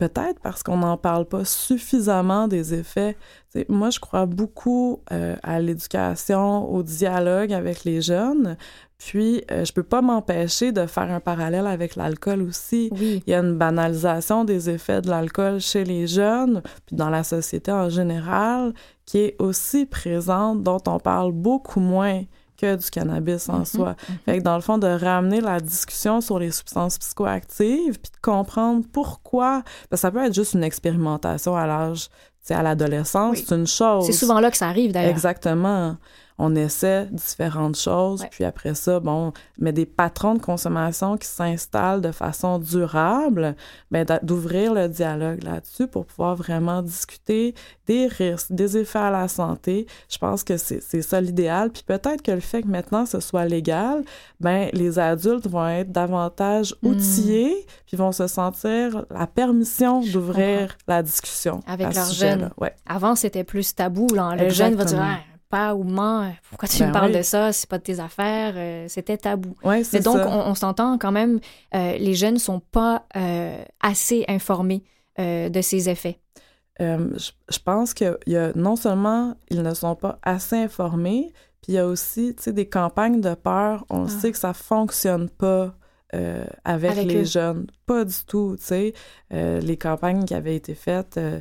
Peut-être parce qu'on n'en parle pas suffisamment des effets. T'sais, moi, je crois beaucoup euh, à l'éducation, au dialogue avec les jeunes. Puis, euh, je peux pas m'empêcher de faire un parallèle avec l'alcool aussi. Oui. Il y a une banalisation des effets de l'alcool chez les jeunes, puis dans la société en général, qui est aussi présente, dont on parle beaucoup moins que du cannabis en Mhm, soi. mhm. Fait que dans le fond, de ramener la discussion sur les substances psychoactives, puis de comprendre pourquoi. Ça peut être juste une expérimentation à l'âge, à l'adolescence, Oui. c'est une chose. C'est souvent là que ça arrive, d'ailleurs. Exactement. On essaie différentes choses, Ouais. puis après ça, bon, mais des patrons de consommation qui s'installent de façon durable, ben, d'ouvrir le dialogue là-dessus pour pouvoir vraiment discuter des risques, des effets à la santé. Je pense que c'est ça l'idéal. Puis peut-être que le fait que maintenant ce soit légal, ben, les adultes vont être davantage Mm. outillés, puis vont se sentir la permission d'ouvrir la discussion Avec leurs jeunes. Ouais. Avant, c'était plus tabou. Là. Le jeune va dire Ou ment, pourquoi tu Ben me parles oui. de ça, c'est pas de tes affaires. Euh, c'était tabou. Ouais, Mais donc, ça. on, on s'entend quand même, euh, les jeunes sont pas euh, assez informés de ces effets. Je, je pense que y a, non seulement ils ne sont pas assez informés, puis il y a aussi des campagnes de peur. On Ah. sait que ça fonctionne pas euh, avec, Avec les eux. jeunes. Pas du tout. tu sais. Euh, les campagnes qui avaient été faites euh,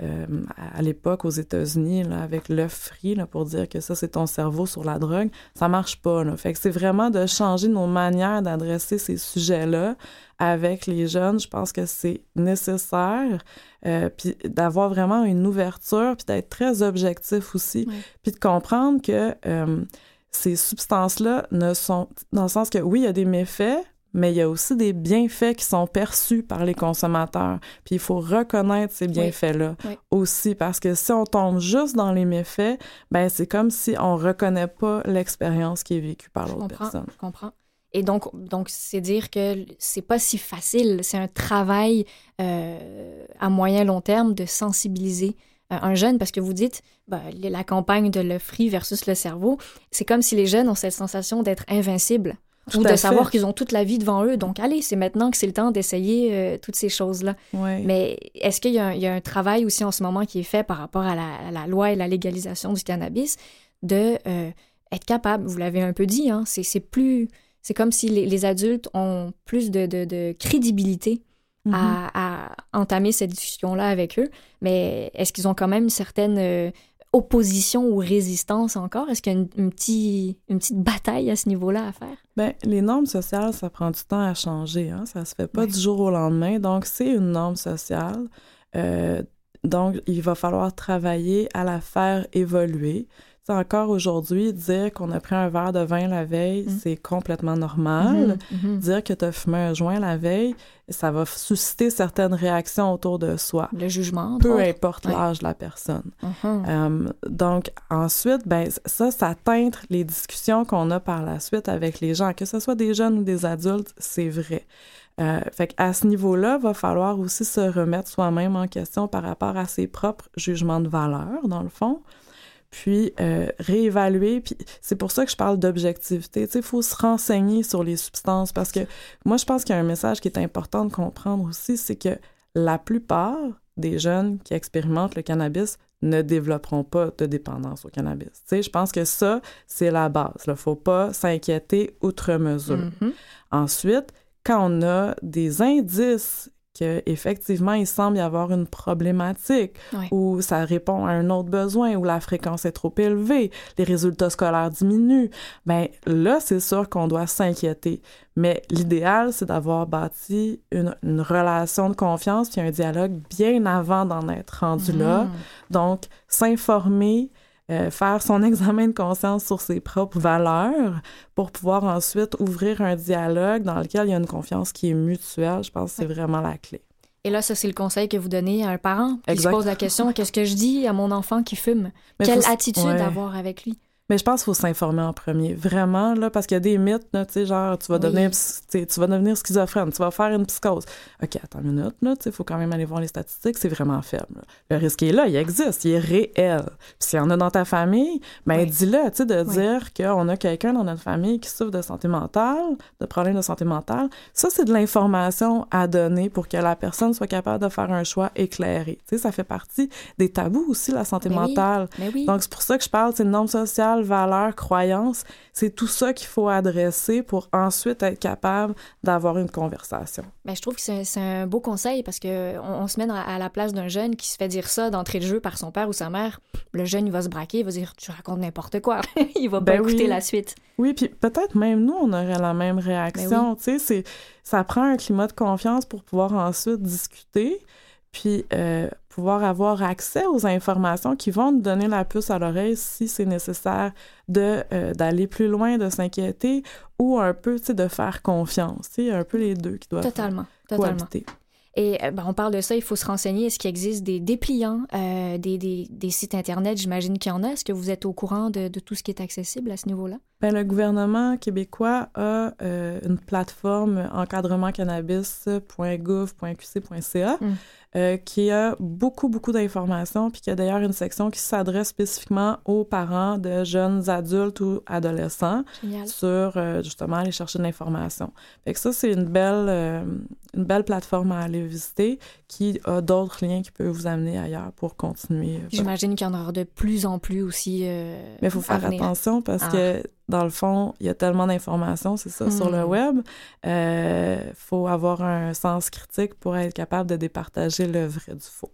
euh, à, l'époque aux États-Unis là, avec l'œuf frit là, pour dire que ça, c'est ton cerveau sur la drogue, ça marche pas. Là. Fait que c'est vraiment de changer nos manières d'adresser ces sujets-là avec les jeunes. Je pense que c'est nécessaire. Euh, puis d'avoir vraiment une ouverture, puis d'être très objectif aussi, puis de comprendre que euh, ces substances-là ne sont, dans le sens que oui, il y a des méfaits, mais il y a aussi des bienfaits qui sont perçus par les consommateurs. Puis il faut reconnaître ces bienfaits-là Oui. aussi, parce que si on tombe juste dans les méfaits, ben c'est comme si on reconnaît pas l'expérience qui est vécue par Je l'autre comprends, personne. je comprends. Et donc, donc c'est dire que c'est pas si facile. C'est un travail euh, à moyen long terme de sensibiliser euh, un jeune parce que vous dites ben, la campagne de le free versus le cerveau, c'est comme si les jeunes ont cette sensation d'être invincibles ou de savoir qu'ils ont toute la vie devant eux. Donc, allez, c'est maintenant que c'est le temps d'essayer euh, toutes ces choses-là. Mais est-ce qu'il y, a un travail aussi en ce moment qui est fait par rapport à la, loi et la légalisation du cannabis de euh, être capable, vous l'avez un peu dit, hein, c'est plus... C'est comme si les, adultes ont plus de, crédibilité mm-hmm. à, entamer cette discussion-là avec eux, mais est-ce qu'ils ont quand même une certaine euh, opposition ou résistance encore? Est-ce qu'il y a une, une, une petite bataille à ce niveau-là à faire? Bien, les normes sociales, ça prend du temps à changer. Hein? Ça se fait pas du jour au lendemain. Donc, c'est une norme sociale. Euh, donc, il va falloir travailler à la faire évoluer encore aujourd'hui, dire qu'on a pris un verre de vin la veille, mm. c'est complètement normal. Mm-hmm. Mm-hmm. Dire que tu as fumé un joint la veille, ça va susciter certaines réactions autour de soi. Le jugement. Peu importe l'âge de la personne. Mm-hmm. Euh, donc, ensuite, ben, ça, ça teinte les discussions qu'on a par la suite avec les gens, que ce soit des jeunes ou des adultes, c'est vrai. Euh, fait à ce niveau-là, va falloir aussi se remettre soi-même en question par rapport à ses propres jugements de valeur, dans le fond puis euh, réévaluer. Puis c'est pour ça que je parle d'objectivité. Tu sais, il faut se renseigner sur les substances parce que moi, je pense qu'il y a un message qui est important de comprendre aussi, c'est que la plupart des jeunes qui expérimentent le cannabis ne développeront pas de dépendance au cannabis. Tu sais, je pense que ça, c'est la base. Il ne faut pas s'inquiéter outre mesure. Mm-hmm. Ensuite, quand on a des indices qu'effectivement, il semble y avoir une problématique ou ça répond à un autre besoin ou la fréquence est trop élevée, les résultats scolaires diminuent, ben là, c'est sûr qu'on doit s'inquiéter. Mais l'idéal, c'est d'avoir bâti une, relation de confiance puis un dialogue bien avant d'en être rendu là. Mm. Donc, s'informer, euh, faire son examen de conscience sur ses propres valeurs pour pouvoir ensuite ouvrir un dialogue dans lequel il y a une confiance qui est mutuelle. Je pense que c'est vraiment la clé. Et là, ça, c'est le conseil que vous donnez à un parent qui se pose la question qu'est-ce que je dis à mon enfant qui fume? Quelle attitude avoir avec lui? Mais je pense qu'il faut s'informer en premier, vraiment, là, parce qu'il y a des mythes, tu sais, genre, tu vas, devenir, tu vas devenir schizophrène, tu vas faire une psychose. OK, attends une minute, là, tu sais, il faut quand même aller voir les statistiques, c'est vraiment faible. Le risque est là, il existe, il est réel. Puis s'il y en a dans ta famille, ben dis-le, tu sais, de dire qu'on a quelqu'un dans notre famille qui souffre de santé mentale, de problèmes de santé mentale, ça, c'est de l'information à donner pour que la personne soit capable de faire un choix éclairé. Tu sais, ça fait partie des tabous aussi, la santé mentale. Donc, c'est pour ça que je parle, c'est une norme sociale valeurs, croyances, c'est tout ça qu'il faut adresser pour ensuite être capable d'avoir une conversation. ben, je trouve que c'est un beau conseil parce que on, se met à la place d'un jeune qui se fait dire ça d'entrée de jeu par son père ou sa mère. Le jeune, il va se braquer, il va dire tu racontes n'importe quoi. il va pas ben écouter la suite. Oui, puis peut-être même nous, on aurait la même réaction. Ben sais, ça prend un climat de confiance pour pouvoir ensuite discuter puis euh, pouvoir avoir accès aux informations qui vont nous donner la puce à l'oreille si c'est nécessaire de euh, d'aller plus loin, de s'inquiéter ou un peu, tu sais, de faire confiance. Tu un peu les deux qui doivent totalement, totalement. Et euh, ben, on parle de ça, il faut se renseigner. Est-ce qu'il existe des dépliants, des, des, des, sites Internet? J'imagine qu'il y en a. Est-ce que vous êtes au courant de, de tout ce qui est accessible à ce niveau-là? Ben, le gouvernement québécois a une plateforme encadrementcannabis.gouv.qc.ca. Euh, qui a beaucoup, beaucoup d'informations, puis qui a d'ailleurs une section qui s'adresse spécifiquement aux parents de jeunes adultes ou adolescents sur euh, justement aller chercher de l'information. Fait que ça, c'est une belle, euh, une belle plateforme à aller visiter qui a d'autres liens qui peuvent vous amener ailleurs pour continuer. J'imagine qu'il y en aura de plus en plus aussi. Mais il faut faire attention parce ah. que dans le fond, il y a tellement d'informations, c'est ça, sur le hmm. web. Il euh, faut avoir un sens critique pour être capable de départager le vrai du faux.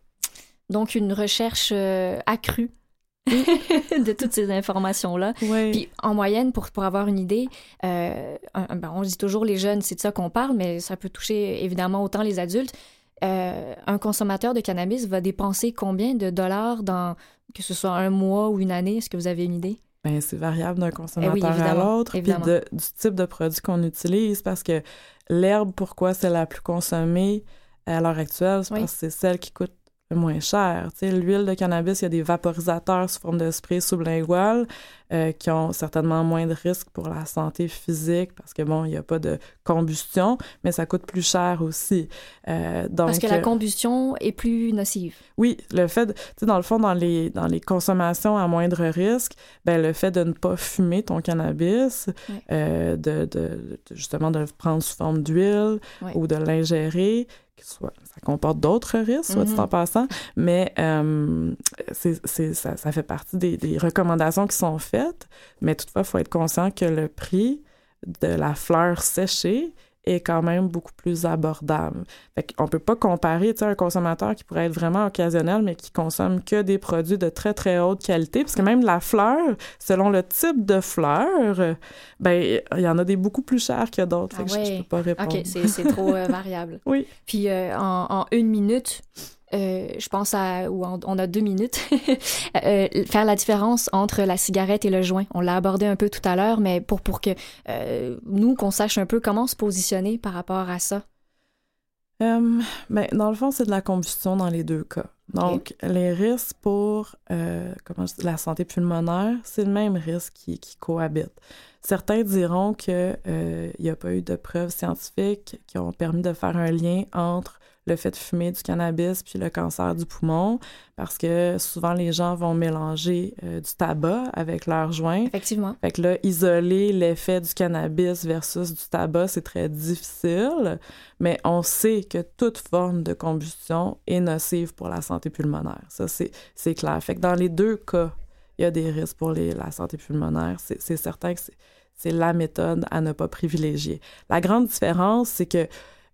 Donc, une recherche euh, accrue de toutes ces informations-là. Puis en moyenne, pour, pour avoir une idée, euh, ben, on dit toujours les jeunes, c'est de ça qu'on parle, mais ça peut toucher évidemment autant les adultes. un consommateur de cannabis va dépenser combien de dollars dans, que ce soit un mois ou une année? Est-ce que vous avez une idée? Ben, c'est variable d'un consommateur à l'autre, puis du type de produit qu'on utilise, parce que l'herbe, pourquoi c'est la plus consommée à l'heure actuelle, c'est parce que c'est celle qui coûte moins cher. L'huile de cannabis, il y a des vaporisateurs sous forme de spray sublingual euh, qui ont certainement moins de risques pour la santé physique parce que, bon, il n'y a pas de combustion, mais ça coûte plus cher aussi. Euh, donc, parce que la euh, combustion est plus nocive. Oui, le fait, tu sais, dans le fond, dans les, dans les consommations à moindre risque, ben, le fait de ne pas fumer ton cannabis, euh, de, de, justement de le prendre sous forme d'huile ou de l'ingérer, soit, ça comporte d'autres risques, soit dit mm-hmm. en passant, mais euh, ça, ça, fait partie des, des, recommandations qui sont faites. Mais toutefois, il faut être conscient que le prix de la fleur séchée est quand même beaucoup plus abordable. Fait qu'on peut pas comparer, tu sais, un consommateur qui pourrait être vraiment occasionnel, mais qui consomme que des produits de très, très haute qualité, parce que même la fleur, selon le type de fleur, ben il y en a des beaucoup plus chers que d'autres. Fait que je, je, peux pas répondre. OK, c'est trop euh, variable. oui. Puis euh, en, en, une minute, euh, je pense à, ou on a deux minutes, euh, faire la différence entre la cigarette et le joint. On l'a abordé un peu tout à l'heure, mais pour, pour que euh, nous, qu'on sache un peu comment se positionner par rapport à ça. ben, dans le fond, c'est de la combustion dans les deux cas. Donc, les risques pour comment la santé pulmonaire, c'est le même risque qui, qui cohabite. Certains diront qu'il n'y a pas eu de preuves scientifiques qui ont permis de faire un lien entre le fait de fumer du cannabis puis le cancer du poumon, parce que souvent les gens vont mélanger euh, du tabac avec leur joint. Effectivement. Fait que là, isoler l'effet du cannabis versus du tabac, c'est très difficile, mais on sait que toute forme de combustion est nocive pour la santé pulmonaire. Ça, c'est clair. Fait que dans les deux cas, il y a des risques pour les, la santé pulmonaire. C'est certain que c'est la méthode à ne pas privilégier. La grande différence, c'est que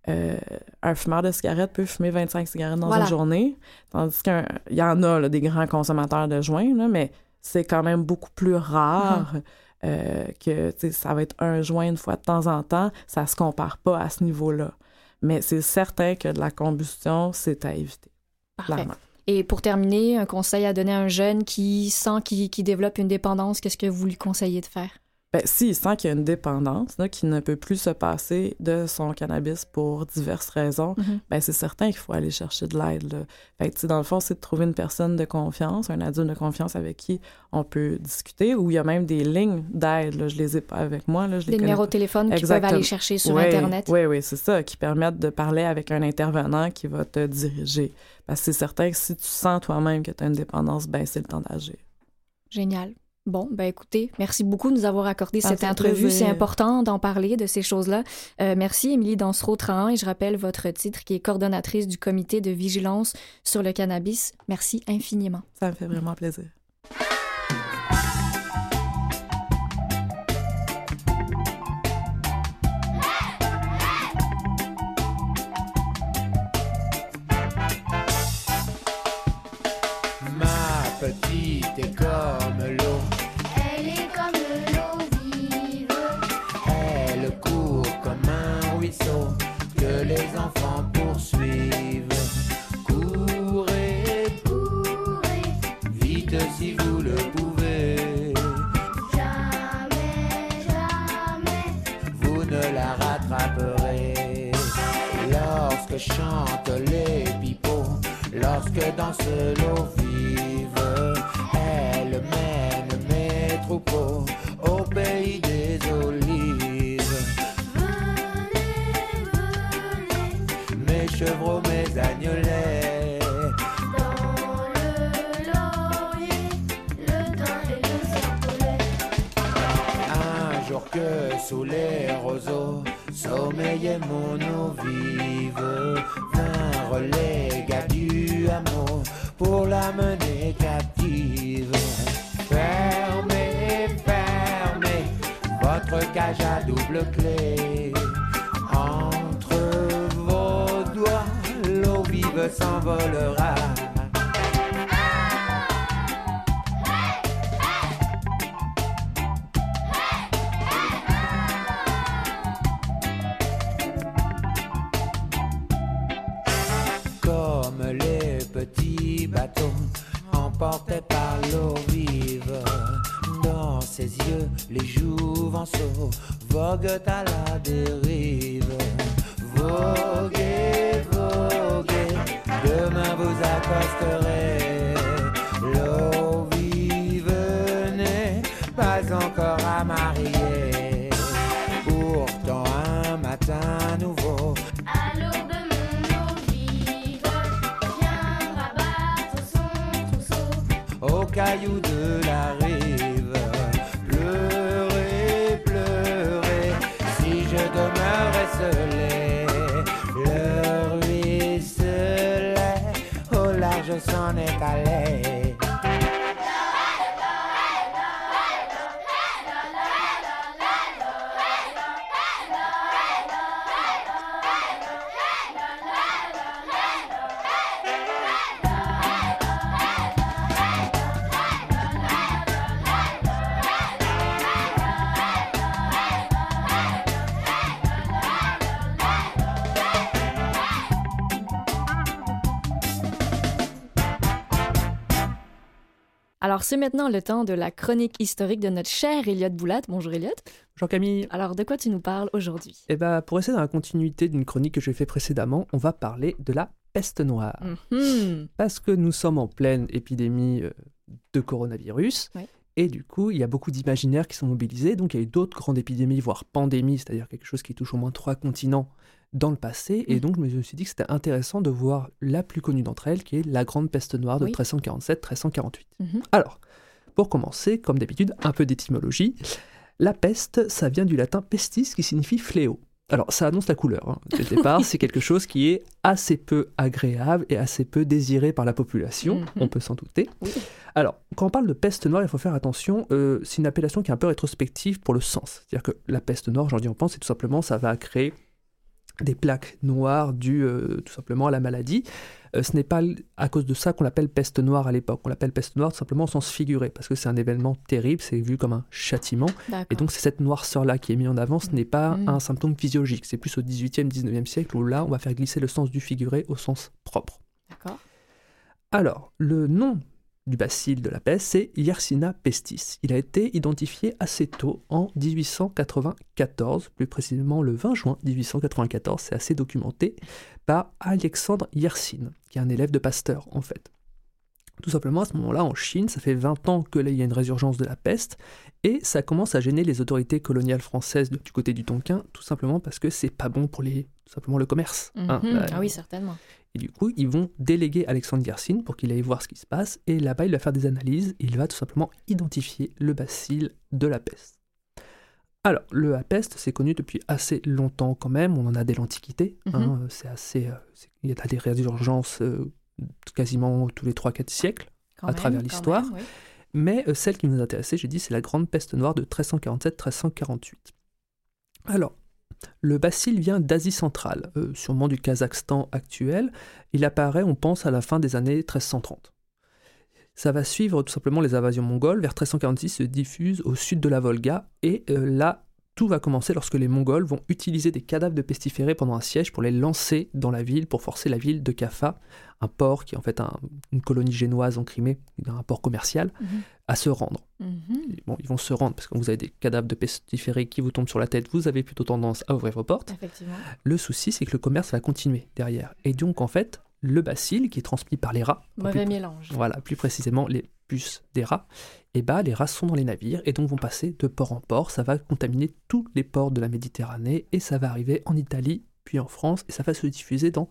euh, un fumeur de cigarettes peut fumer 25 cigarettes dans une journée, tandis qu'il y en a des grands consommateurs de joints, mais c'est quand même beaucoup plus rare uh-huh. euh, que ça va être un joint une fois de temps en temps. Ça se compare pas à ce niveau-là. Mais c'est certain que de la combustion, c'est à éviter. Parfait. Et pour terminer, un conseil à donner à un jeune qui sent qu'il développe une dépendance, qu'est-ce que vous lui conseillez de faire? Ben, s'il sent qu'il y a une dépendance, qu'il ne peut plus se passer de son cannabis pour diverses raisons, mm-hmm. ben, c'est certain qu'il faut aller chercher de l'aide. Dans le fond, c'est de trouver une personne de confiance, un adulte de confiance avec qui on peut discuter, ou il y a même des lignes d'aide. Je les ai pas avec moi. Là, je des numéros de téléphone qu'ils peuvent aller chercher sur Internet. Oui, oui, c'est ça, qui permettent de parler avec un intervenant qui va te diriger. Parce que c'est certain que si tu sens toi-même que tu as une dépendance, ben, c'est le temps d'agir. Génial. Bon, ben écoutez, merci beaucoup de nous avoir accordé cette entrevue. C'est important d'en parler de ces choses-là. Euh, merci, Émilie Dansereau-Trahan, et je rappelle votre titre qui est coordonnatrice du comité de vigilance sur le cannabis. Merci infiniment. Ça me fait vraiment plaisir. Chante les pipeaux lorsque dans ce lot vive, elle mène mes troupeaux au pays des olives. Venez, venez, mes chevreaux, mes agnolets. Dans le laurier, le daim et le. Un jour que sous les roseaux sommeillait mon eau vive, vinrent les du hameau pour la mener captive. Fermez, fermez votre cage à double clé. Entre vos doigts, l'eau vive s'envolera. C'est maintenant le temps de la chronique historique de notre cher Elliot Boulat. Bonjour Elliot. Bonjour Camille. Alors, de quoi tu nous parles aujourd'hui? Eh ben, pour rester dans la continuité d'une chronique que j'ai fait précédemment, on va parler de la peste noire. Mhm. Parce que nous sommes en pleine épidémie euh, de coronavirus. Et du coup, il y a beaucoup d'imaginaires qui sont mobilisés. Donc, il y a eu d'autres grandes épidémies, voire pandémies, c'est-à-dire quelque chose qui touche au moins trois continents dans le passé. Et Mhm. donc, je me suis dit que c'était intéressant de voir la plus connue d'entre elles, qui est la grande peste noire de Oui. 1347-1348. Mhm. Alors, pour commencer, comme d'habitude, un peu d'étymologie. La peste, ça vient du latin pestis, qui signifie fléau. Alors, ça annonce la couleur. hein. Dès le départ, c'est quelque chose qui est assez peu agréable et assez peu désiré par la population, Mhm. on peut s'en douter. Oui. Alors, quand on parle de peste noire, il faut faire attention, euh, c'est une appellation qui est un peu rétrospective pour le sens. C'est-à-dire que la peste noire, aujourd'hui on pense, c'est tout simplement, ça va créer des plaques noires dues euh, tout simplement à la maladie. Euh, ce n'est pas à cause de ça qu'on l'appelle peste noire à l'époque. On l'appelle peste noire tout simplement au sens figuré, parce que c'est un événement terrible, c'est vu comme un châtiment. Et donc c'est cette noirceur-là qui est mise en avant, ce n'est pas Mhm. un symptôme physiologique. C'est plus au 18e, 19e siècle où là, on va faire glisser le sens du figuré au sens propre. D'accord. Alors, le nom du bacille de la peste, c'est Yersinia pestis. Il a été identifié assez tôt, en 1894, plus précisément le 20 juin 1894, c'est assez documenté, par Alexandre Yersin, qui est un élève de Pasteur en fait. Tout simplement, à ce moment-là, en Chine, ça fait 20 ans que là, il y a une résurgence de la peste, et ça commence à gêner les autorités coloniales françaises du côté du Tonkin, tout simplement parce que c'est pas bon pour les, tout simplement le commerce. hein. Mhm. Là, Ah oui, certainement. et du coup, ils vont déléguer Alexandre Yersin pour qu'il aille voir ce qui se passe. Et là-bas, il va faire des analyses. Il va tout simplement identifier le bacille de la peste. Alors, le peste, c'est connu depuis assez longtemps quand même. On en a dès l'Antiquité. hein. C'est assez. euh, il y a des résurgences euh, quasiment tous les 3-4 siècles. Quand à même, travers l'histoire. oui. Mais euh, celle qui nous intéressait, j'ai dit, c'est la grande peste noire de 1347-1348. Alors, le bacille vient d'Asie centrale, euh, sûrement du Kazakhstan actuel. Il apparaît, on pense, à la fin des années 1330. Ça va suivre tout simplement les invasions mongoles. Vers 1346 se diffuse au sud de la Volga. Et euh, là, tout va commencer lorsque les Mongols vont utiliser des cadavres de pestiférés pendant un siège pour les lancer dans la ville, pour forcer la ville de Kaffa, un port qui est en fait un- une colonie génoise en Crimée, un port commercial, Mhm. à se rendre. Mhm. Bon, ils vont se rendre parce que quand vous avez des cadavres de pestiférés qui vous tombent sur la tête, vous avez plutôt tendance à ouvrir vos portes. Effectivement. Le souci, c'est que le commerce va continuer derrière. Et donc, en fait, le bacille qui est transmis par les rats, Mauvais plus- mélange. voilà, plus précisément les puces des rats, et bah les rats sont dans les navires et donc vont passer de port en port. Ça va contaminer tous les ports de la Méditerranée et ça va arriver en Italie, puis en France, et ça va se diffuser dans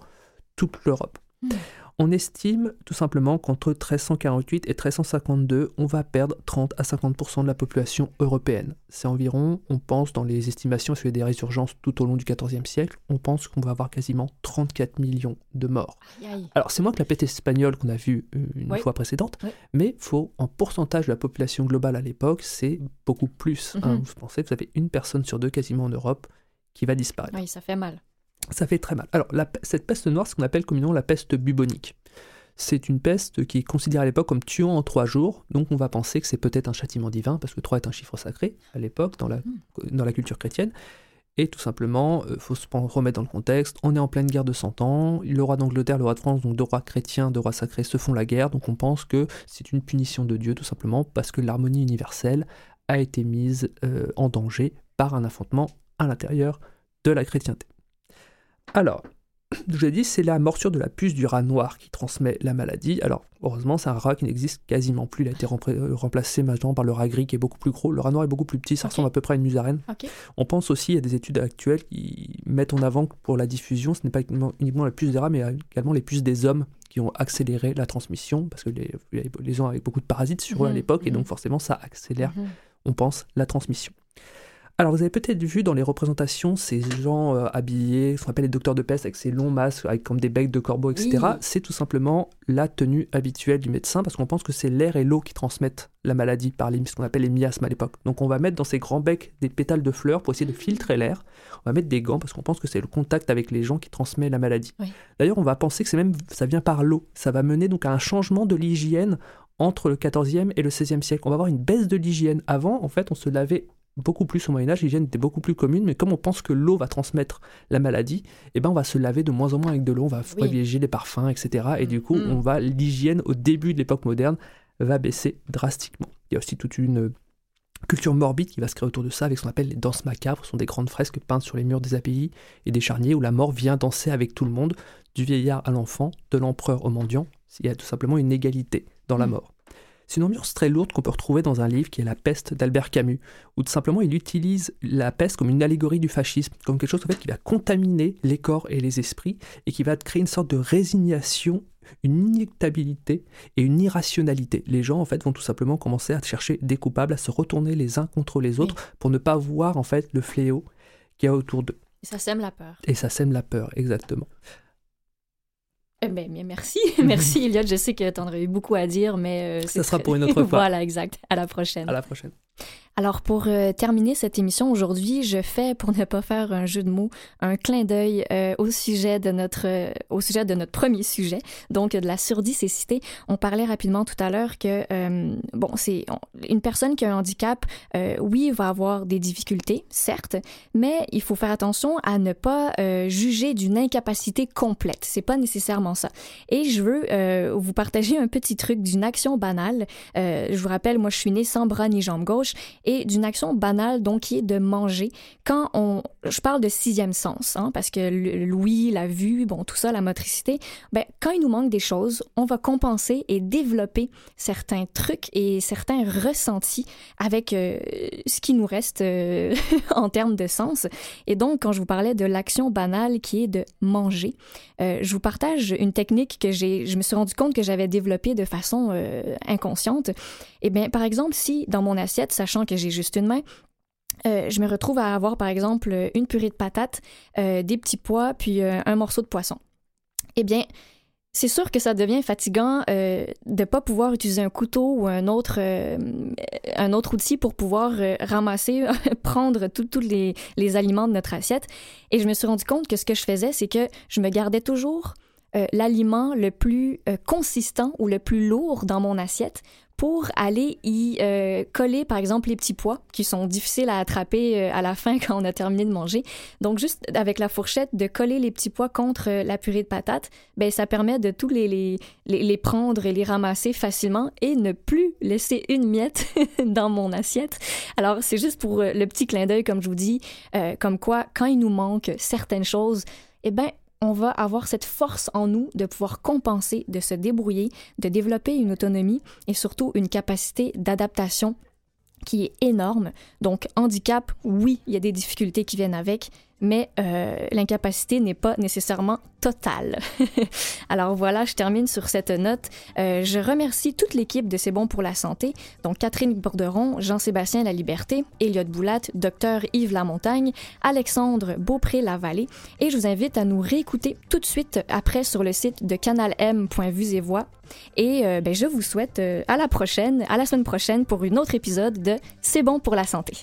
toute l'Europe. On estime tout simplement qu'entre 1348 et 1352, on va perdre 30 à 50% de la population européenne. C'est environ, on pense dans les estimations, sur des résurgences tout au long du XIVe siècle, on pense qu'on va avoir quasiment 34 millions de morts. Aïe, aïe. Alors, c'est moins que la peste espagnole qu'on a vue euh, une Oui. fois précédente, Oui. mais faut, en pourcentage de la population globale à l'époque, c'est beaucoup plus. hein. Mhm. Vous pensez que vous avez une personne sur deux quasiment en Europe qui va disparaître. Oui, ça fait mal. Ça fait très mal. Alors, la cette peste noire, ce qu'on appelle communément la peste bubonique. C'est une peste qui est considérée à l'époque comme tuant en trois jours, donc on va penser que c'est peut-être un châtiment divin, parce que trois est un chiffre sacré à l'époque dans la, dans la culture chrétienne. Et tout simplement, il faut se remettre dans le contexte, on est en pleine guerre de 100 ans, le roi d'Angleterre, le roi de France, donc deux rois chrétiens, deux rois sacrés se font la guerre, donc on pense que c'est une punition de Dieu tout simplement parce que l'harmonie universelle a été mise euh, en danger par un affrontement à l'intérieur de la chrétienté. Alors, je l'ai dit, c'est la morsure de la puce du rat noir qui transmet la maladie. Alors, heureusement, c'est un rat qui n'existe quasiment plus. Il a été euh, remplacé maintenant par le rat gris qui est beaucoup plus gros. Le rat noir est beaucoup plus petit, ça ressemble à peu près à une musaraigne. On pense aussi à des études actuelles qui mettent en avant que pour la diffusion, ce n'est pas uniquement, la puce des rats, mais également les puces des hommes qui ont accéléré la transmission, parce que les, les gens avaient beaucoup de parasites sur eux à Mhm, l'époque, et donc forcément ça accélère Mhm. on pense, la transmission. Alors, vous avez peut-être vu dans les représentations ces gens euh, habillés, ce qu'on appelle les docteurs de peste, avec ces longs masques, avec comme des becs de corbeau, etc. Oui. C'est tout simplement la tenue habituelle du médecin, parce qu'on pense que c'est l'air et l'eau qui transmettent la maladie par les, ce qu'on appelle les miasmes à l'époque. Donc, on va mettre dans ces grands becs des pétales de fleurs pour essayer de filtrer l'air. On va mettre des gants, parce qu'on pense que c'est le contact avec les gens qui transmet la maladie. Oui. D'ailleurs, on va penser que c'est même, ça vient par l'eau. Ça va mener donc à un changement de l'hygiène entre le 14e et le 16e siècle. On va avoir une baisse de l'hygiène. Avant, en fait, on se lavait beaucoup plus au Moyen-Âge, l'hygiène était beaucoup plus commune, mais comme on pense que l'eau va transmettre la maladie, eh ben on va se laver de moins en moins avec de l'eau, on va Oui. privilégier les parfums, etc. Et du coup, Mm. on va l'hygiène au début de l'époque moderne va baisser drastiquement. Il y a aussi toute une euh, culture morbide qui va se créer autour de ça avec ce qu'on appelle les danses macabres. Ce sont des grandes fresques peintes sur les murs des abbayes et des charniers où la mort vient danser avec tout le monde, du vieillard à l'enfant, de l'empereur au mendiant. Il y a tout simplement une égalité dans la Mm. mort. C'est une ambiance très lourde qu'on peut retrouver dans un livre qui est La peste d'Albert Camus, où tout simplement il utilise la peste comme une allégorie du fascisme, comme quelque chose en fait qui va contaminer les corps et les esprits et qui va créer une sorte de résignation, une inéluctabilité et une irrationalité. Les gens en fait vont tout simplement commencer à chercher des coupables, à se retourner les uns contre les autres pour ne pas voir en fait le fléau qu'il y a autour d'eux. Et ça sème la peur. Et ça sème la peur, exactement. Eh ben, bien, merci. merci, Elliot. Je sais que tu en aurais eu beaucoup à dire, mais... euh, Ça sera pour une autre fois. voilà, exact. À la prochaine. À la prochaine. Alors pour euh, terminer cette émission aujourd'hui, je fais pour ne pas faire un jeu de mots un clin d'œil euh, au sujet de notre euh, au sujet de notre premier sujet, donc de la surdicécité. On parlait rapidement tout à l'heure que euh, bon, c'est une personne qui a un handicap, euh, oui, va avoir des difficultés, certes, mais il faut faire attention à ne pas euh, juger d'une incapacité complète. C'est pas nécessairement ça. Et je veux vous partager un petit truc d'une action banale. Je vous rappelle, moi, je suis née sans bras ni jambe gauche et d'une action banale, donc, qui est de manger. Quand on, je parle de sixième sens, hein, parce que l'ouïe, la vue, bon, tout ça, la motricité, ben, quand il nous manque des choses, on va compenser et développer certains trucs et certains ressentis avec euh, ce qui nous reste euh, en termes de sens. Et donc, quand je vous parlais de l'action banale qui est de manger, euh, je vous partage une technique que j'ai, je me suis rendu compte que j'avais développée de façon inconsciente. Eh bien, par exemple, si dans mon assiette, sachant que j'ai juste une main, euh, je me retrouve à avoir, par exemple, une purée de patates, euh, des petits pois, puis euh, un morceau de poisson. Eh bien, c'est sûr que ça devient fatigant de pas pouvoir utiliser un couteau ou un autre, un autre outil pour pouvoir ramasser, prendre tous les, les aliments de notre assiette. Et je me suis rendu compte que ce que je faisais, c'est que je me gardais toujours l'aliment le plus consistant ou le plus lourd dans mon assiette pour aller y euh, coller, par exemple, les petits pois qui sont difficiles à attraper euh, à la fin quand on a terminé de manger. Donc, juste avec la fourchette, de coller les petits pois contre euh, la purée de patates, ben, ça permet de tous les, les, les, prendre et les ramasser facilement et ne plus laisser une miette dans mon assiette. Alors, c'est juste pour le petit clin d'œil, comme je vous dis, comme quoi, quand il nous manque certaines choses, eh ben, on va avoir cette force en nous de pouvoir compenser, de se débrouiller, de développer une autonomie et surtout une capacité d'adaptation qui est énorme. Donc, handicap, oui, il y a des difficultés qui viennent avec, mais euh, l'incapacité n'est pas nécessairement totale. Alors voilà, je termine sur cette note. Euh, je remercie toute l'équipe de C'est bon pour la santé, donc Catherine Borderon, Jean-Sébastien La Liberté, Elliot Boulat, Dr Yves Lamontagne, Alexandre Beaupré-Lavallée, et je vous invite à nous réécouter tout de suite après sur le site de canalm.vues et euh, ben, je vous souhaite euh, à la prochaine, à la semaine prochaine pour une autre épisode de C'est bon pour la santé.